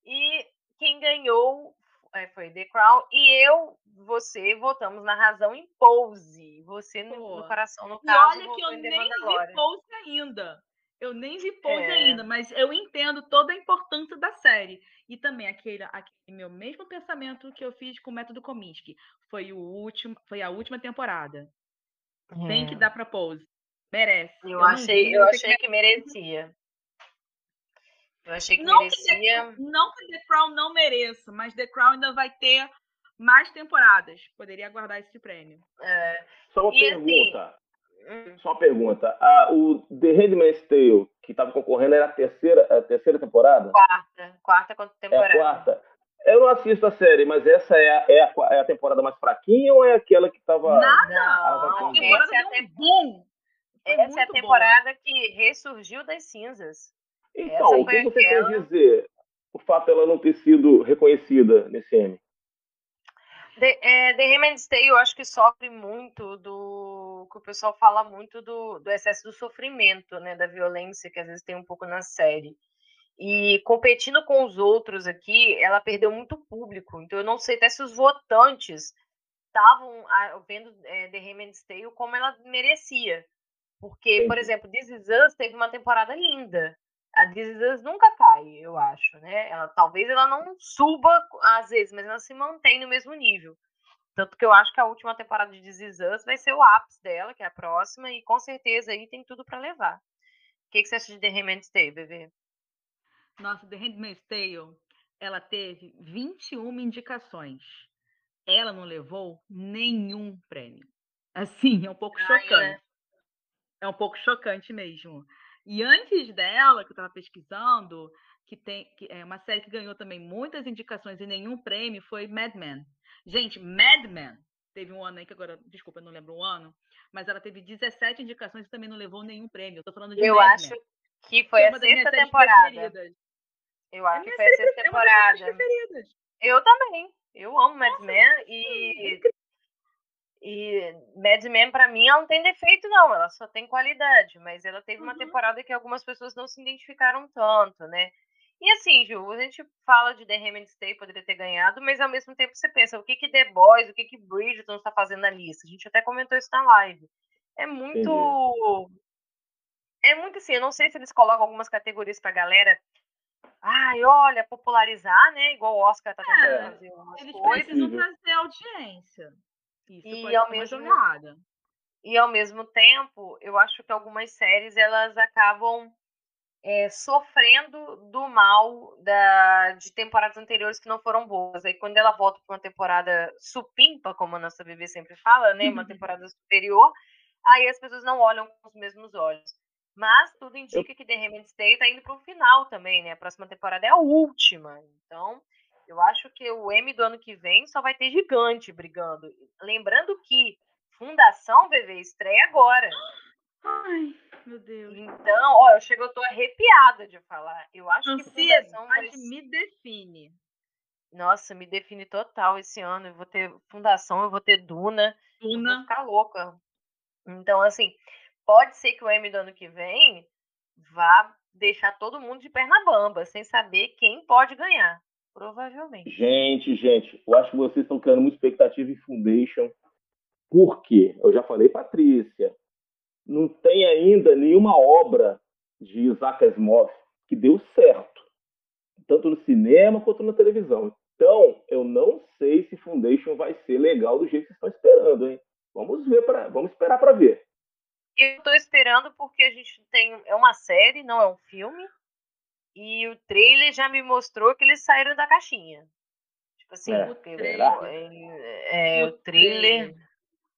E quem ganhou é, foi The Crown. E eu, você, votamos na razão em Pose. Você no, no coração, no caso. E olha que eu nem vi Pose ainda. Eu nem vi Pose é. ainda, mas eu entendo toda a importância da série. E também aquele, aquele meu mesmo pensamento que eu fiz com o método Kominsky. Foi, o último, foi a última temporada. É. Tem que é. dar pra Pose. Merece. Eu, eu achei, eu achei que merecia. Eu achei que não merecia. Que The, não que The Crown não mereça, mas The Crown ainda vai ter mais temporadas. Poderia aguardar esse prêmio. É. Só uma e pergunta. Assim... Só uma pergunta. Ah, o The Handmaid's Tale, que estava concorrendo, era a terceira, a terceira temporada? Quarta. Quarta temporada. É a quarta. Eu não assisto a série, mas essa é a, é a, é a temporada mais fraquinha ou é aquela que estava. Nada! Não, a temporada é um boom! Essa é a temporada boa. que ressurgiu das cinzas. Então, o que você aquela... quer dizer? O fato dela não ter sido reconhecida nesse M? The, é, The Handmaid's Tale, eu acho que sofre muito do. que o pessoal fala muito do, do excesso do sofrimento, né? Da violência que às vezes tem um pouco na série. E competindo com os outros aqui, ela perdeu muito público. Então eu não sei até se os votantes estavam vendo é, The Handmaid's Tale como ela merecia. Porque, por exemplo, This Is Us teve uma temporada linda. A This Is Us nunca cai, eu acho, né? Ela, talvez ela não suba às vezes, mas ela se mantém no mesmo nível. Tanto que eu acho que a última temporada de This Is Us vai ser o ápice dela, que é a próxima, e com certeza aí tem tudo para levar. O que, que você acha de The Handmaid's Tale, bebê? Nossa, The Handmaid's Tale, ela teve 21 indicações. Ela não levou nenhum prêmio. Assim, é um pouco Ai, chocante. É é um pouco chocante mesmo. E antes dela, que eu estava pesquisando, que tem que é uma série que ganhou também muitas indicações e nenhum prêmio, foi Mad Men. Gente, Mad Men teve um ano aí que agora, desculpa, eu não lembro o ano, mas ela teve 17 indicações e também não levou nenhum prêmio. Eu tô falando de Eu Mad acho Men, que foi a sexta temporada. Eu acho é que foi a sexta temporada. Eu também. Eu amo Mad Men e e Mad Men, pra mim, ela não tem defeito, não. Ela só tem qualidade. Mas ela teve uma uhum. temporada que algumas pessoas não se identificaram tanto, né? E assim, Ju, a gente fala de The Handmaid's Tale, poderia ter ganhado, mas ao mesmo tempo você pensa, o que que The Boys, o que que Bridgerton está fazendo na lista? A gente até comentou isso na live. É muito... Entendi. É muito assim, eu não sei se eles colocam algumas categorias pra galera ai, olha, popularizar, né? Igual o Oscar tá tentando é, fazer umas eles coisas. precisam trazer audiência. Isso e ao mesmo jornada. E ao mesmo tempo, eu acho que algumas séries elas acabam é, sofrendo do mal da, de temporadas anteriores que não foram boas. Aí quando ela volta para uma temporada supimpa, como a nossa bebê sempre fala, né, uma temporada superior, aí as pessoas não olham com os mesmos olhos. Mas tudo indica eu... que The Handmaid's Tale está indo para o final também, né? A próxima temporada é a última. Então, eu acho que o M do ano que vem só vai ter gigante brigando. Lembrando que Fundação VV estreia agora. Ai, meu Deus. Então, ó, eu chego, eu tô arrepiada de falar. Eu acho Não que Fundação vai... me define. Nossa, me define total esse ano. Eu vou ter Fundação, eu vou ter Duna. Duna. Eu vou ficar louca. Então, assim, pode ser que o M do ano que vem vá deixar todo mundo de perna bamba, sem saber quem pode ganhar. Provavelmente. Gente, gente, eu acho que vocês estão criando muita expectativa em Foundation. Por quê? Eu já falei, Patrícia, não tem ainda nenhuma obra de Isaac Asimov que deu certo, tanto no cinema quanto na televisão. Então, eu não sei se Foundation vai ser legal do jeito que vocês estão esperando, hein? Vamos ver para, vamos esperar para ver. Eu estou esperando porque a gente tem é uma série, não é um filme. E o trailer já me mostrou que eles saíram da caixinha. Tipo assim, é, o trailer. É, é, o trailer.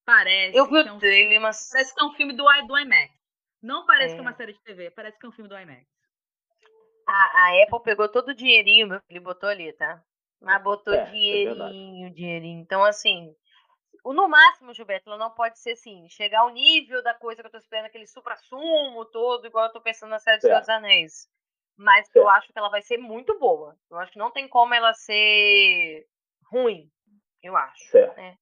Parece. Eu vi o é um trailer, mas. Parece que é um filme do, do IMAX. Não parece é. que é uma série de TV, parece que é um filme do IMAX. A, a Apple pegou todo o dinheirinho, meu filho, botou ali, tá? Mas botou é, é dinheirinho, dinheirinho. Então, assim, no máximo, Gilberto, ela não pode ser assim, chegar ao nível da coisa que eu tô esperando, aquele supra-sumo todo, igual eu tô pensando na série dos Senhor dos Anéis. Mas certo. eu acho que ela vai ser muito boa. Eu acho que não tem como ela ser ruim, eu acho. Certo. Né?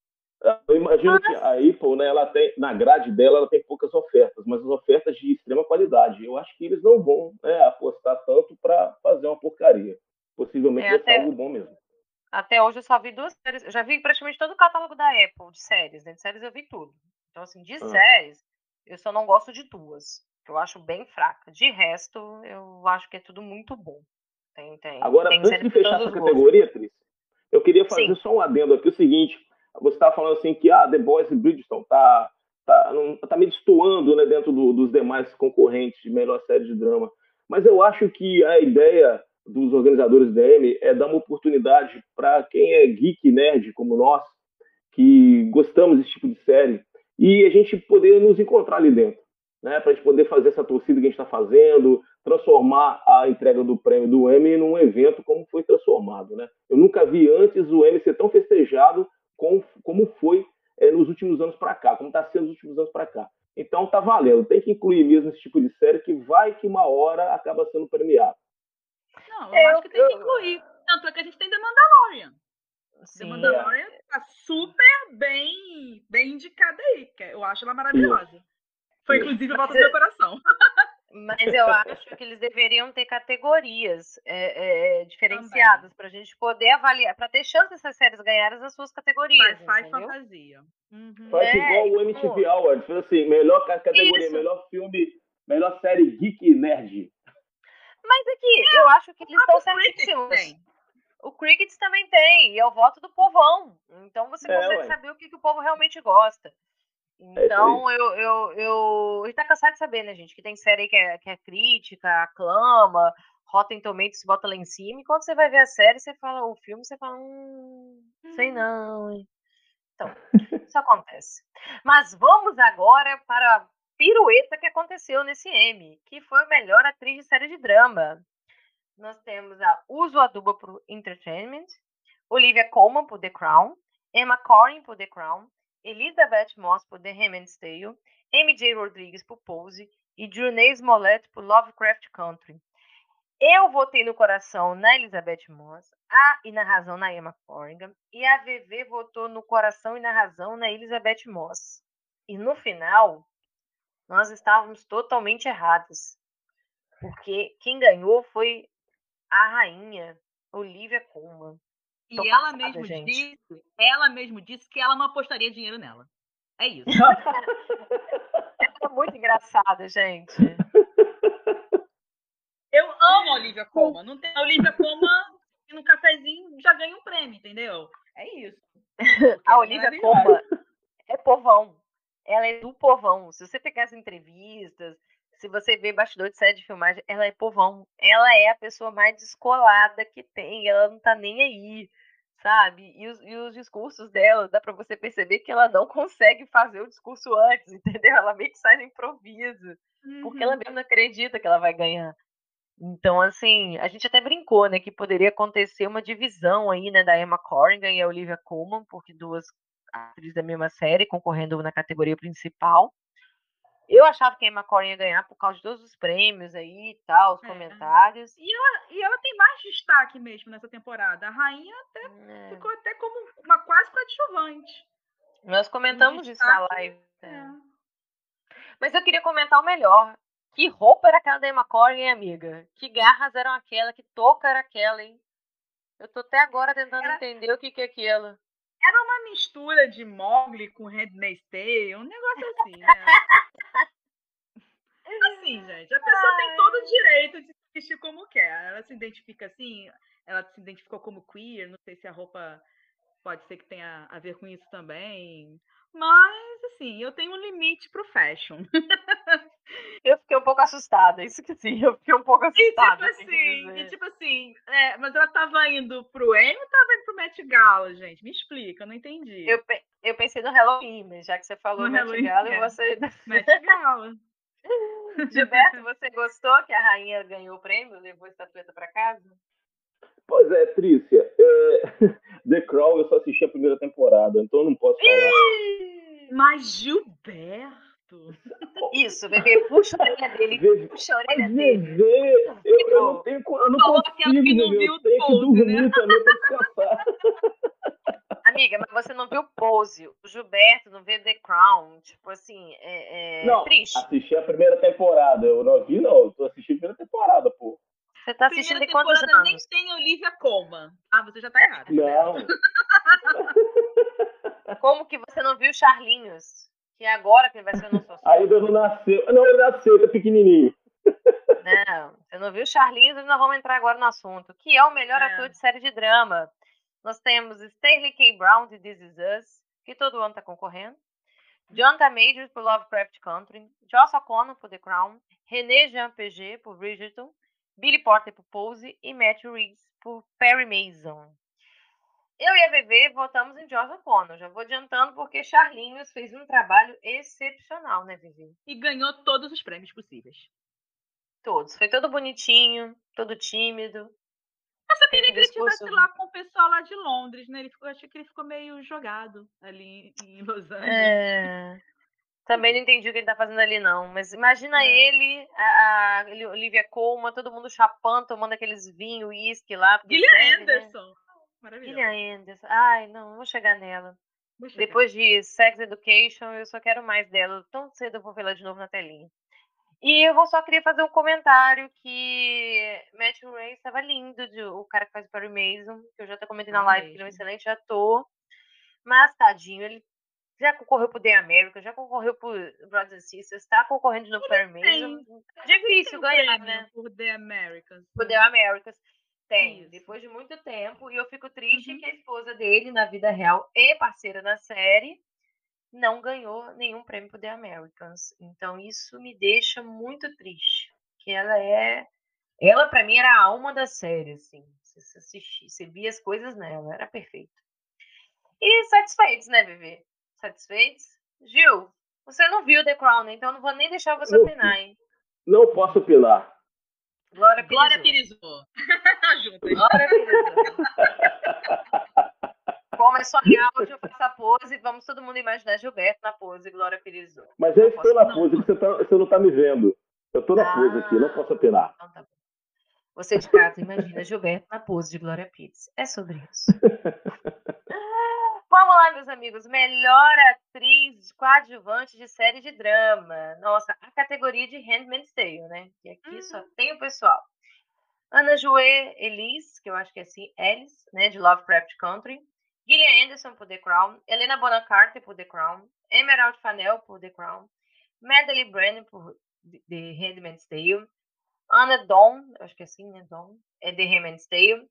Eu imagino mas... que a Apple, né, ela tem, na grade dela, ela tem poucas ofertas, mas as ofertas de extrema qualidade. Eu acho que eles não vão né, apostar tanto para fazer uma porcaria. Possivelmente é, vai até... ser algo bom mesmo. Até hoje eu só vi duas séries. Eu já vi praticamente todo o catálogo da Apple de séries. Né? De séries eu vi tudo. Então, assim, de ah. séries, eu só não gosto de duas. Que eu acho bem fraca. De resto, eu acho que é tudo muito bom. Tem, tem, Agora, tem antes de fechar essa categoria, Tris, eu queria fazer Sim. só um adendo aqui. O seguinte, você estava falando assim que ah, The Boys e Bridgestone tá, tá, não, tá me destoando né, dentro do, dos demais concorrentes de melhor série de drama. Mas eu acho que a ideia dos organizadores do M é dar uma oportunidade para quem é geek nerd como nós, que gostamos desse tipo de série, e a gente poder nos encontrar ali dentro, né? Para a gente poder fazer essa torcida que a gente está fazendo, transformar a entrega do prêmio do M num evento como foi transformado, né? Eu nunca vi antes o M ser tão festejado como, como foi é, nos últimos anos para cá, como está sendo nos últimos anos para cá. Então tá valendo, tem que incluir mesmo esse tipo de série que vai que uma hora acaba sendo premiado. Não, eu, eu acho que tem eu... que incluir. Tanto é que a gente tem The Mandalorian. Sim, The Mandalorian é. tá super bem, bem indicada aí, eu acho ela maravilhosa. Foi inclusive a volta do meu coração. Mas eu acho que eles deveriam ter categorias é, é, diferenciadas para a gente poder avaliar, para ter chance dessas séries ganharem as suas categorias. Faz, fantasia. Uhum. Faz é, igual o MTV Awards, fez assim, melhor categoria, Isso. melhor filme, melhor série geek nerd. Mas aqui, é, eu acho que eles estão certíssimos. O Crickets também tem, e é o voto do povão. Então você é, consegue ué. saber o que, que o povo realmente gosta. É então, é eu, eu, eu. A gente tá cansado de saber, né, gente? Que tem série que é, que é crítica, aclama, Rotten Tomatoes bota lá em cima. E quando você vai ver a série, você fala, o filme, você fala, hum, sei hum. não. Então, isso acontece. Mas vamos agora para a pirueta que aconteceu nesse M, que foi a melhor atriz de série de drama. Nós temos a Uso Aduba por Entertainment, Olivia Colman por The Crown, Emma Corrin por The Crown, Elizabeth Moss por The Handmaid's Tale, MJ Rodrigues por Pose e Jurnee Smollett por Lovecraft Country. Eu votei no coração na Elizabeth Moss a, e na razão na Emma Corrigan e a VV votou no coração e na razão na Elizabeth Moss. E no final, nós estávamos totalmente errados. Porque quem ganhou foi a rainha Olivia Colman. E Tô ela passada, mesmo gente. disse, ela mesmo disse que ela não apostaria dinheiro nela. É isso. ela é muito engraçada, gente. Eu amo a Olivia Colman. Não tem a Olivia Colman no cafezinho já ganha um prêmio, entendeu? É isso. a Olivia Colman é povão. Ela é do povão. Se você pegar as entrevistas, se você vê bastidor de série de filmagem, ela é povão. Ela é a pessoa mais descolada que tem. Ela não tá nem aí sabe? E os, e os discursos dela, dá para você perceber que ela não consegue fazer o discurso antes, entendeu? Ela meio que sai no improviso, uhum. porque ela uhum. mesmo não acredita que ela vai ganhar. Então, assim, a gente até brincou, né, que poderia acontecer uma divisão aí, né, da Emma Corrigan e a Olivia Colman, porque duas atrizes da mesma série concorrendo na categoria principal. Eu achava que a Emma Corrin ia ganhar por causa de todos os prêmios aí e tal, os é. comentários. E ela, e ela tem mais destaque mesmo nessa temporada. A rainha até é. ficou até como uma quase coadjuvante. Nós comentamos isso na live. É. é. Mas eu queria comentar o melhor. Que roupa era aquela da Emma Corrin, hein, amiga? Que garras eram aquela? Que touca era aquela, hein? Eu tô até agora tentando era... entender o que, que é aquilo. Era uma mistura de Mogli com Handmaid's Tale, um negócio assim, né? assim, gente, a pessoa Ai. tem todo o direito de se vestir como quer. Ela se identifica assim, ela se identificou como queer, não sei se a roupa pode ser que tenha a ver com isso também. Mas, assim, eu tenho um limite pro fashion. Eu fiquei um pouco assustada, isso que sim, eu fiquei um pouco assustada. E tipo assim, e, tipo assim é, mas ela tava indo pro Emmy ou tava indo pro Met Gala, gente? Me explica, eu não entendi. Eu, eu pensei no Halloween, mas já que você falou no Met Halloween, Gala, é. eu vou sair Met Gala. Gilberto, você gostou que a rainha ganhou o prêmio, levou a estatueta para casa? Pois é, Trícia. É... The Crown eu só assisti a primeira temporada, então eu não posso falar. Mas Gilberto. Isso, bebê, puxa a orelha dele. Bebê, puxa a orelha dele. Bebê, eu, eu não tenho. Eu não Falou consigo, que não viu eu tenho que dormir né? também pra descansar. Amiga, mas você não viu Pose. O Gilberto não vê The Crown. Tipo assim, é, é não, triste. Assisti a primeira temporada. Eu não vi, não. Eu tô assistindo a primeira temporada, pô. Você tá assistindo de quantos anos? nem tem Olivia Colman. Ah, você já tá errado. Não. Como que você não viu Charlinhos? Que é agora que ele vai ser o nosso Ainda não nasceu. Não, ele nasceu, ele é pequenininho. Não, você não viu Charlinhos e nós vamos entrar agora no assunto. Que é o melhor é. ator de série de drama. Nós temos Stanley K. Brown de This Is Us, que todo ano está concorrendo. Jonathan Majors por Lovecraft Country. Joss O'Connor por The Crown. René Jean PG por Bridgerton. Billy Porter por Pose. E Matthew Riggs por Perry Mason. Eu e a VV votamos em Joss O'Connor. Já vou adiantando porque Charlinhos fez um trabalho excepcional, né, VV? E ganhou todos os prêmios possíveis. Todos. Foi todo bonitinho, todo tímido. Eu queria que ele estivesse lá com o pessoal lá de Londres, né? Ele ficou, achei que ele ficou meio jogado ali em Los Angeles. É. Também não entendi o que ele tá fazendo ali, não. Mas imagina é. ele, a, a Olivia Colman, todo mundo chapando, tomando aqueles vinhos, uísque lá. Guilherme né? Anderson. Né? Maravilhoso. Guilherme Anderson. Ai, não, vou chegar nela. Vou chegar. Depois de Sex Education, eu só quero mais dela. Tão cedo eu vou vê-la de novo na telinha. E eu só queria fazer um comentário que Matthew Ray estava lindo, de, o cara que faz o Perry Mason, que eu já até comentei na live, que ele é um excelente ator. Mas, tadinho, ele já concorreu pro The America, já concorreu pro Brothers and Sisters, tá concorrendo no Perry Mason. Difícil ganhar, né? Por The Americans. Por The Americans. Tem, Isso. depois de muito tempo. E eu fico triste uhum. que a esposa dele, na vida real e parceira na série, não ganhou nenhum prêmio pro The Americans. Então isso me deixa muito triste. Que ela é. Ela, para mim, era a alma da série, assim. Você, assistia, você via as coisas nela, era perfeito. E satisfeitos, né, Vivi? Satisfeitos? Gil, você não viu The Crown, então eu não vou nem deixar você opinar, hein? Não posso opinar. Glória Pirizou. Glória Pirizou. Glória Pirizou. Começou em áudio, faça a pose. Vamos todo mundo imaginar Gilberto na pose, Glória Pires. Mas eu estou na pose, você, tá, você não está me vendo. Eu estou na ah, pose aqui, não posso opinar. Então tá você de casa, imagina Gilberto na pose de Glória Pires. É sobre isso. Vamos lá, meus amigos. Melhor atriz coadjuvante de série de drama. Nossa, a categoria de Handmaid's Tale, né? Que aqui uhum. só tem o pessoal. Ana Joé Elise, que eu acho que é assim, Alice, né? De Lovecraft Country. Gillian Anderson por The Crown, Helena Bonham Carter por The Crown, Emerald Fennell por The Crown, Madeline Brennan por The Handmaid's Tale, Anna Dawn, acho que é assim, né, Dawn, é The Handmaid's Tale,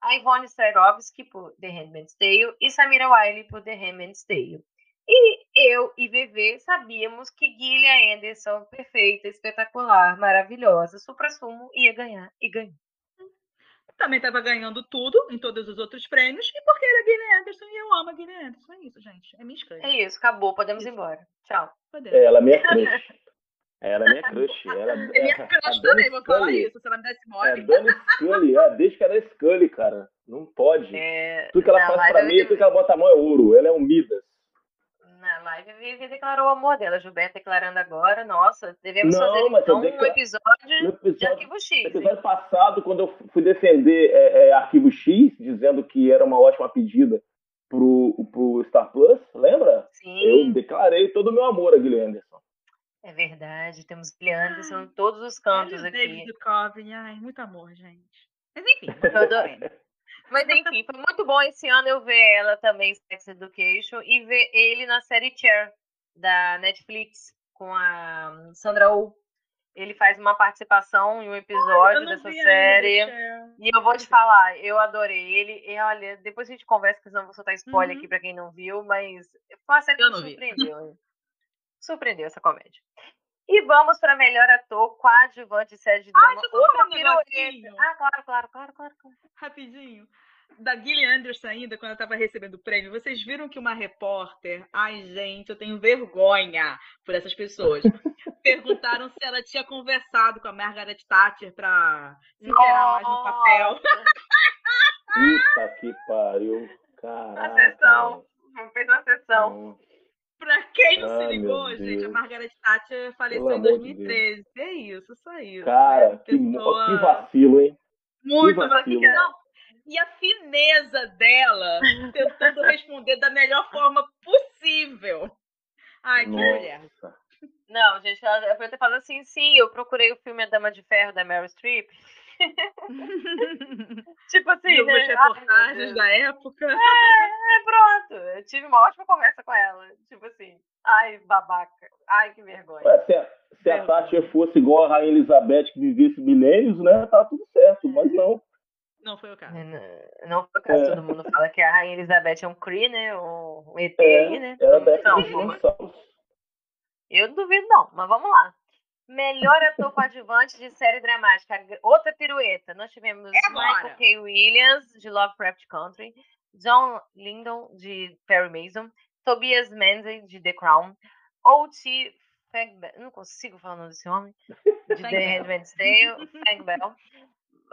a Ivone Strahovski por The Handmaid's Tale e Samira Wiley por The Handmaid's Tale. E eu e VV sabíamos que Gillian Anderson, perfeita, espetacular, maravilhosa, supra-sumo, ia ganhar e ganhou também estava ganhando tudo em todos os outros prêmios, e porque era Guilherme Anderson e eu amo a Guilherme Anderson. É isso, gente. É minha escolha. É isso, acabou, podemos ir embora. Tchau. Podemos. É, ela é minha crush. Ela é minha crush. Ela, é minha crush também, vou falar isso, se ela me desse mole. É, Dani Scully, é, desde que ela é Scully, cara. Não pode. É, tudo que ela faz pra mim, tudo que ela bota a mão é ouro. Ela é um Midas na live, a Vivi declarou o amor dela. Gilberto declarando agora. Nossa, devemos não, fazer então decla... um episódio, episódio, de Arquivo X. No episódio passado, quando eu fui defender é, é, Arquivo X, dizendo que era uma ótima pedida pro, pro Star Plus, lembra? Sim. Eu declarei todo o meu amor a Guilherme Anderson. É verdade, temos Guilherme Anderson em todos os cantos aqui. David Duchovny, ai, muito amor, gente. Mas enfim, eu mas enfim, foi muito bom esse ano eu ver ela também, Sex Education, e ver ele na série Cher, da Netflix, com a Sandra Oh. Ele faz uma participação em um episódio dessa série. Ainda, e eu vou te falar, eu adorei ele. E olha, depois a gente conversa, porque senão eu vou soltar spoiler uhum. aqui pra quem não viu, mas foi uma série que me surpreendeu. surpreendeu essa comédia. E vamos para melhor ator coadjuvante de série de drama. Ah, Outra um pirueta. Ah, claro, claro, claro, claro, claro. Rapidinho. Da Gillian Anderson ainda, quando ela estava recebendo o prêmio, vocês viram que uma repórter, ai gente, eu tenho vergonha por essas pessoas, perguntaram se ela tinha conversado com a Margaret Thatcher para se interar mais no papel. Puta que pariu. Caraca. A sessão. Fez uma sessão. Pra quem não Ai, se ligou, gente, a Margaret Thatcher faleceu Pelo em 2013. De é isso, só isso. Cara, né? que, pessoa... que vacilo, hein? Muito vacilo. Não, e a fineza dela tentando responder da melhor forma possível. Ai, que Nossa. mulher. Não, gente, eu podia ter falado assim, sim, eu procurei o filme A Dama de Ferro da Meryl Streep. tipo assim, né? reportagens da época. É, é, pronto. Eu tive uma ótima conversa com ela. Tipo assim, ai, babaca. Ai, que vergonha. Ué, se a, se a Tati fosse igual a Rainha Elizabeth que vivesse milênios, né? Tá tudo certo, mas não. Não foi o caso. Não, não foi o caso. É. Todo mundo fala que a Rainha Elizabeth é um Cree, né? Um ET é, aí, né? Dessa então, Eu não duvido, não, mas vamos lá. Melhor ator coadjuvante de série dramática. Outra pirueta. Nós tivemos é Michael K. Williams, de Lovecraft Country, John Lyndon, de Perry Mason, Tobias Menzies, de The Crown, O.T. Fagbell, não consigo falar o nome desse homem, de The Handmaid's Tale, Fagbell,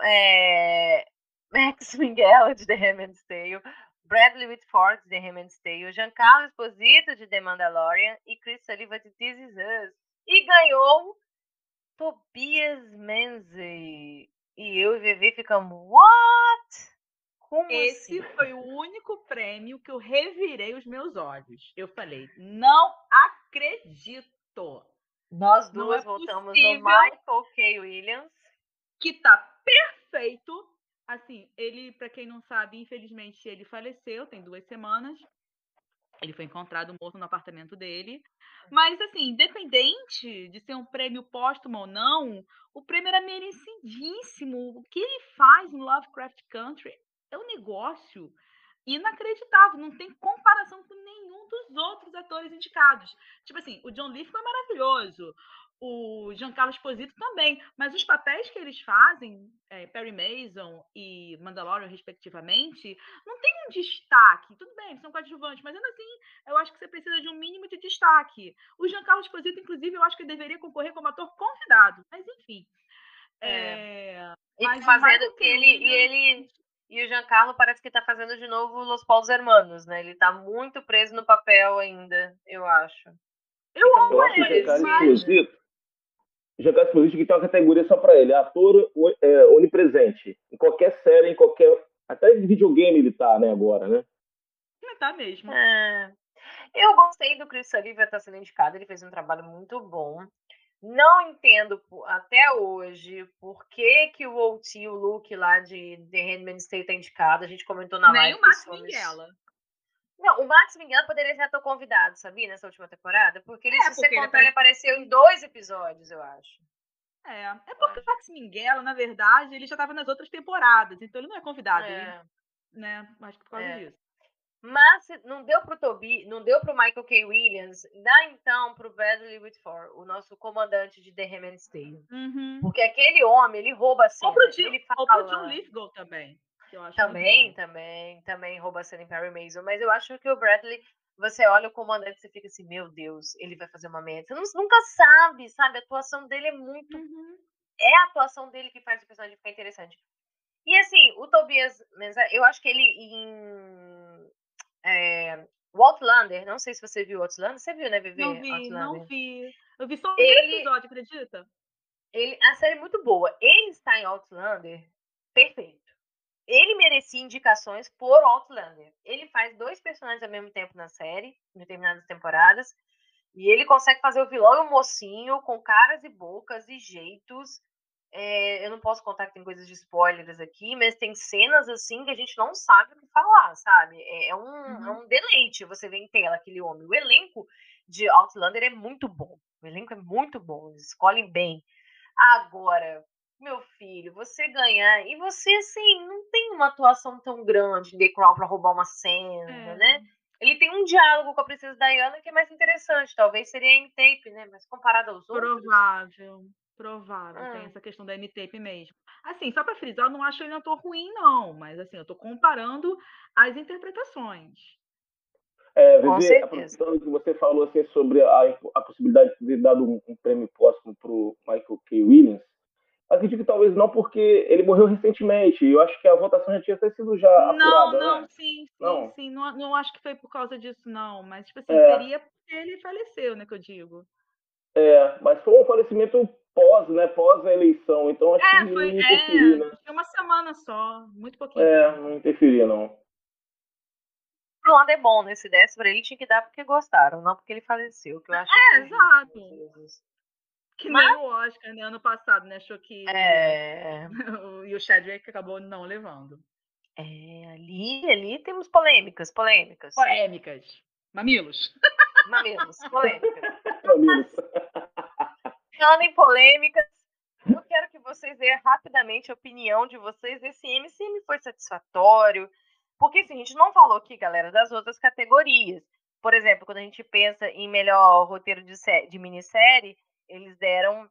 é, Max Minghella, de The Handmaid's Tale, Bradley Whitford, de The Handmaid's Tale, Giancarlo Esposito, de The Mandalorian, e Chris Sullivan, de This Is Us. E ganhou Tobias Menzies. E eu e Vivi ficamos, what? Como Esse assim? foi o único prêmio que eu revirei os meus olhos. Eu falei, não acredito. Nós duas é voltamos no Michael K. Williams. Que tá perfeito. Assim, ele, para quem não sabe, infelizmente ele faleceu, tem duas semanas. Ele foi encontrado morto no apartamento dele. Mas, assim, independente de ser um prêmio póstumo ou não, o prêmio era merecidíssimo. O que ele faz no Lovecraft Country é um negócio inacreditável. Não tem comparação com nenhum dos outros atores indicados. Tipo assim, o John Lee foi maravilhoso o Giancarlo Esposito também, mas os papéis que eles fazem, é, Perry Mason e Mandalorian, respectivamente, não tem um destaque. Tudo bem, são coadjuvantes, mas ainda assim, eu acho que você precisa de um mínimo de destaque. O Giancarlo Esposito, inclusive, eu acho que deveria concorrer como ator convidado, mas enfim. É... É... E fazendo que ele, e ele e o Giancarlo parece que está fazendo de novo Los Paulos Hermanos, né? Ele está muito preso no papel ainda, eu acho. Eu amo ele, mas... Giancarlo Esposito que tem uma categoria só para ele, ator é, onipresente. Em qualquer série, em qualquer. Até em videogame ele tá, né, agora, né? Ele tá mesmo. É. Eu gostei do Chris Sullivan estar sendo indicado, ele fez um trabalho muito bom. Não entendo até hoje por que, que o OT, o Luke lá de The Handmaid's Tale tá indicado. A gente comentou na Nem live. Nem o Max Minghella. Não, o Max Minghella poderia ser ator convidado, sabia, nessa última temporada? Porque ele, é, se você contar, ele, apareceu em dois episódios, eu acho. É, é porque o Max Minghella, na verdade, ele já estava nas outras temporadas, então ele não é convidado, é. Ele, né? Acho que por causa é. disso. Mas não deu pro Toby, não deu pro Michael K. Williams, dá então pro Bradley Whitford, o nosso comandante de The Handmaid's Tale. Uhum. Porque aquele homem, ele rouba assim. Ou pro, ele fala... ou pro John Lithgow também também, também, também rouba a cena em Perry Mason, mas eu acho que o Bradley, você olha o comandante e você fica assim, meu Deus, ele vai fazer uma merda. Você nunca sabe, sabe? A atuação dele é muito. Uhum. É a atuação dele que faz o personagem ficar interessante. E assim, o Tobias eu acho que ele em. É, o Outlander, não sei se você viu o Outlander. Você viu, né, Vivi? Não vi, Outlander. não vi. Eu vi só um ele, episódio, acredita? Ele, a série é muito boa. Ele está em Outlander perfeito ele merecia indicações por Outlander. Ele faz dois personagens ao mesmo tempo na série, em determinadas temporadas, e ele consegue fazer o vilão e o mocinho com caras e bocas e jeitos. É, eu não posso contar que tem coisas de spoilers aqui, mas tem cenas assim que a gente não sabe o que falar, sabe? É, é um, uhum. é um deleite você ver em tela aquele homem. O elenco de Outlander é muito bom. O elenco é muito bom, eles escolhem bem. Agora, meu filho, você ganhar. E você, assim, não tem uma atuação tão grande de The Crown pra roubar uma cena, é. né? Ele tem um diálogo com a Princesa Diana que é mais interessante. Talvez seria a M-Tape, né? Mas comparado aos provável, outros. Provável. Provável. Tem ah. essa questão da M-Tape mesmo. Assim, só pra frisar, eu não acho ele um ator ruim, não. Mas, assim, eu tô comparando as interpretações. É, Vivi, aproveitando que você falou assim, sobre a, a possibilidade de ter dado um, um prêmio póstumo pro Michael K. Williams, Acredito que talvez não, porque ele morreu recentemente. Eu acho que a votação já tinha sido já Não, apurada, não, né? sim, sim, Não. sim. Não, não acho que foi por causa disso, não. Mas, tipo assim, É. seria porque ele faleceu, né, que eu digo. É, mas foi um falecimento pós, né? Pós a eleição. Então acho É, que foi, não interferia, é, né? foi uma semana só, muito pouquinho. É, não interferia, não. Por um lado é bom, né? Se desse pra ele, tinha que dar porque gostaram, não porque ele faleceu. Que eu acho É, assim, exato. Que nem o Oscar, né, ano passado, né, achou que É, e o Chadwick acabou não levando. é, ali, ali temos polêmicas, polêmicas. Polêmicas. Mamilos. Mamilos, polêmicas. Mamilos. Falando em polêmicas, eu quero que vocês dêem rapidamente a opinião de vocês desse M. Se M foi satisfatório. Porque assim, a gente não falou aqui, galera, das outras categorias. Por exemplo, quando a gente pensa em melhor roteiro de, de minissérie, eles deram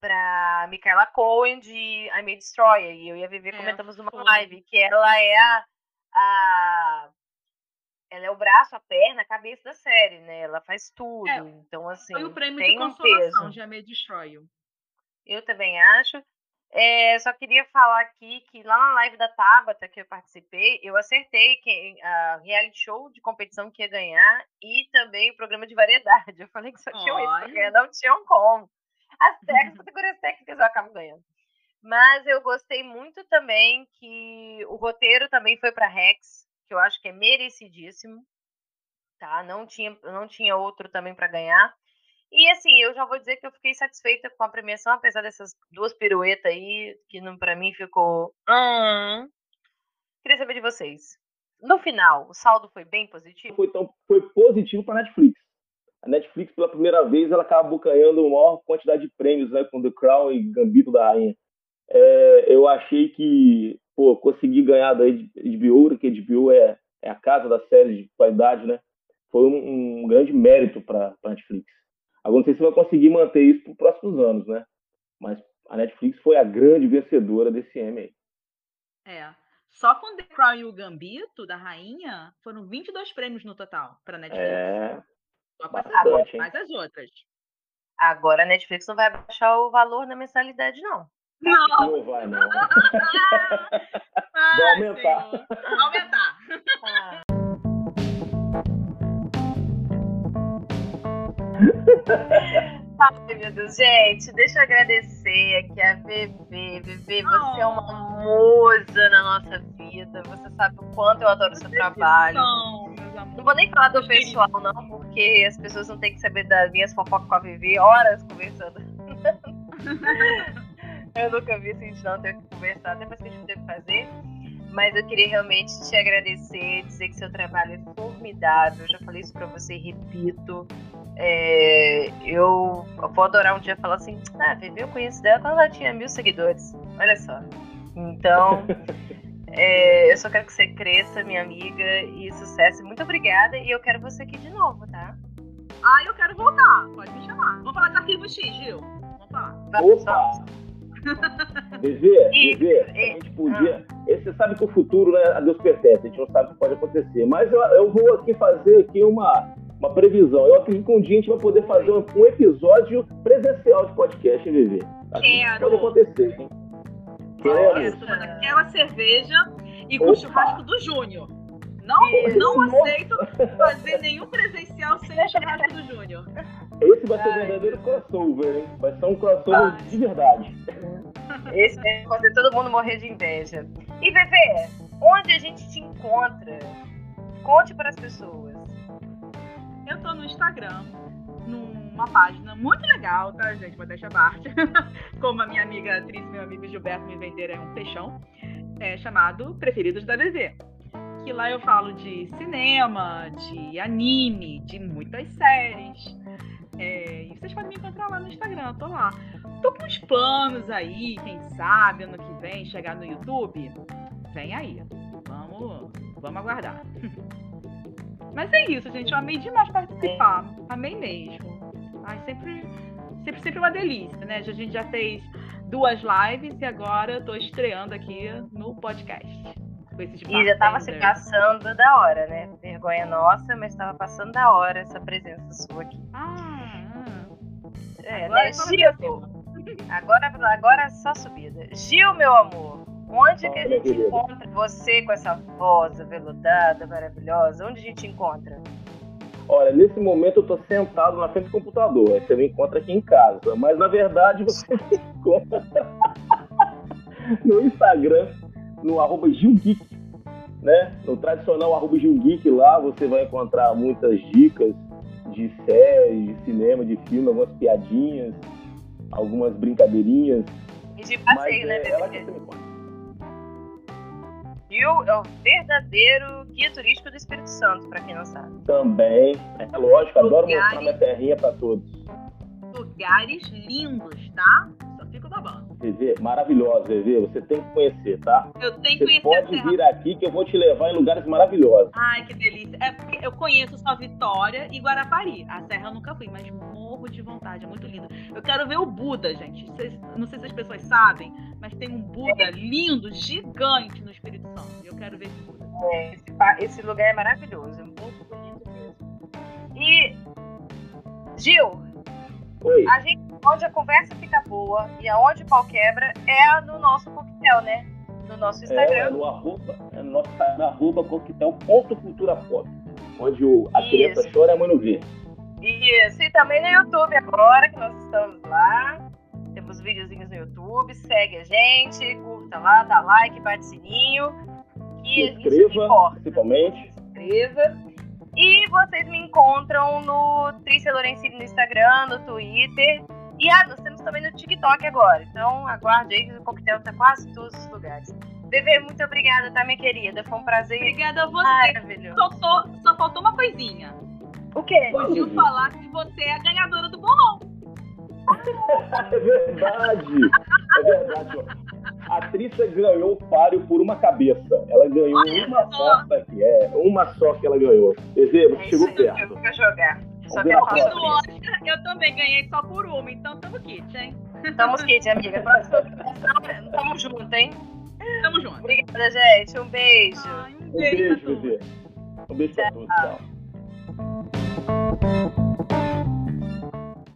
pra Michaela Cohen de I May Destroyer. E eu e a Vivi É, comentamos numa foi. live que ela é a, a- Ela é o braço, a perna, a cabeça da série, né? Ela faz tudo. É, então, assim, Foi o prêmio tem de um consolação peso. de Amei Destroy You. Eu também acho. É, só queria falar aqui que lá na live da Tabata que eu participei, eu acertei que a reality show de competição que ia ganhar e também o programa de variedade. Eu falei que só tinham isso pra ganhar, não tinham como. As técnicas, categorias técnicas eu acabo ganhando. Mas eu gostei muito também que o roteiro também foi para Rex, que eu acho que é merecidíssimo. Tá? Não tinha, não tinha outro também para ganhar. E assim, eu já vou dizer que eu fiquei satisfeita com a premiação, apesar dessas duas piruetas aí, que pra mim ficou. Hum. Queria saber de vocês. No final, o saldo foi bem positivo? Foi, foi positivo para Netflix. A Netflix, pela primeira vez, ela acaba abocanhando a maior quantidade de prêmios né, com The Crown e Gambito da Rainha. É, eu achei que, pô, consegui ganhar da HBO, que a HBO é, é a casa da série de qualidade, né? Foi um, um grande mérito para a Netflix. Agora não sei se vai conseguir manter isso para os próximos anos, né? Mas a Netflix foi a grande vencedora desse Emmy aí. É. Só com The Crown e o Gambito, da rainha, foram 22 prêmios no total pra Netflix. É, Só com essas mais as outras. Agora a Netflix não vai baixar o valor da mensalidade, não. Não! não vai não. Vai aumentar. Vai aumentar. Ah. Ai, meu Deus, gente, deixa eu agradecer aqui a VV. VV, você é uma musa na nossa vida. Você sabe o quanto eu adoro o seu trabalho. Não, vou nem falar do pessoal, não, porque as pessoas não têm que saber das minhas fofocas com a Vivi, horas conversando. eu nunca vi assim, de não ter que conversar, depois que a gente teve que fazer. Mas eu queria realmente te agradecer, dizer que seu trabalho é formidável. Eu já falei isso pra você e repito. É, eu vou adorar um dia falar assim: ah, Vivi, eu conheço dela quando ela tinha mil seguidores. Olha só. Então. É, eu só quero que você cresça, minha amiga, e sucesso. Muito obrigada. E eu quero você aqui de novo, tá? Ah, eu quero voltar. Pode me chamar. Vamos falar de arquivo X, Gil. Vamos falar. Vamos. Opa! Bebê, E- bebê, a e- gente podia. esse- Você sabe que o futuro, né, a Deus pertence, a gente não sabe o que pode acontecer. Mas eu, eu vou aqui fazer aqui uma, uma previsão. Eu acredito que um dia a gente vai poder fazer um, um episódio presencial de podcast, hein, isso Quero. pode acontecer, hein? Quero aquela cerveja e com Opa. o churrasco do Júnior. Não, não aceito fazer nenhum presencial sem o churrasco do Júnior. Esse vai ser o Ai, verdadeiro crossover, hein? Vai ser um crossover Vai. de verdade. Esse vai fazer todo mundo morrer de inveja. E, Bebê, onde a gente te encontra? Conte para as pessoas. Eu tô no Instagram, numa página muito legal, tá, gente? Modéstia à parte. Como a minha amiga atriz, meu amigo Gilberto me venderam é um peixão, é, chamado Preferidos da VV. Que lá eu falo de cinema, de anime, de muitas séries. É, e vocês podem me encontrar lá no Instagram, eu tô lá. Tô com uns planos aí, quem sabe ano que vem chegar no YouTube. Vem aí. Vamos, vamos aguardar. Mas é isso, gente. Eu amei demais participar. Amei mesmo. Ai, sempre, sempre, sempre uma delícia, né? A gente já fez duas lives e agora eu tô estreando aqui no podcast. Com esses E já tava se passando da hora, né? Vergonha nossa, mas tava passando da hora essa presença sua aqui. Ah, ah. É, Agora né, Gil? Agora, agora é só subida. Gil, meu amor, onde que a gente encontra você com essa voz aveludada, maravilhosa? Onde a gente encontra? Olha, nesse momento eu tô sentado na frente do computador. Aí você me encontra aqui em casa. Mas na verdade você me encontra no Instagram, no arroba Gilgeek, né? No tradicional arroba Gilgeek lá você vai encontrar muitas dicas de séries, de cinema, de filme, algumas piadinhas, algumas brincadeirinhas. E de passeio, né, é, Gil é o verdadeiro guia turístico do Espírito Santo, para quem não sabe. Também, é lógico, adoro mostrar minha terrinha para todos. Lugares lindos, tá? fico babando. VV, maravilhosa, VV. Você tem que conhecer, tá? Eu tenho que conhecer pode a vir aqui que eu vou te levar em lugares maravilhosos. Ai, que delícia. É porque eu conheço só Vitória e Guarapari. A Serra eu nunca fui, mas morro de vontade. É muito lindo. Eu quero ver o Buda, gente. não sei se as pessoas sabem, mas tem um Buda lindo, gigante no Espírito Santo. Eu quero ver esse Buda. É, esse, esse lugar é maravilhoso. É muito bonito mesmo. E, Gil, Oi. a gente onde a conversa fica boa e aonde o pau quebra é no nosso coquetel, né? No nosso Instagram. É, é no arroba, é no nosso Instagram, arroba coquetel.culturapop, onde o, a Isso. criança chora e a mãe não vê. Isso, e também no YouTube agora, que nós estamos lá. Temos videozinhos no YouTube, segue a gente, curta lá, dá like, bate sininho. Que se inscreva, principalmente. Se inscreva. E vocês me encontram no Trícia Lorenzini no Instagram, no Twitter e ah, nós temos também no TikTok agora. Então aguarde aí que o coquetel tá quase todos os lugares. Bebê, muito obrigada, tá, minha querida? Foi um prazer. Obrigada a você. Maravilhoso. Só, só faltou uma coisinha. O quê? O Gil falar que você é a ganhadora do bolão. é verdade. É verdade. A Trícia ganhou o páreo por uma cabeça. Ela ganhou Olha uma só aqui. É, uma só que ela ganhou. Você é chegou perto. Eu jogar. Só que do Oscar, eu também ganhei só por uma, então tamo kit, hein? Tamo kit, amiga. Tamo junto, hein? Tamo junto. Obrigada, gente. Um beijo. Ai, um beijo, um beijo, bebê. Um beijo pra todos. Tchau. Boop.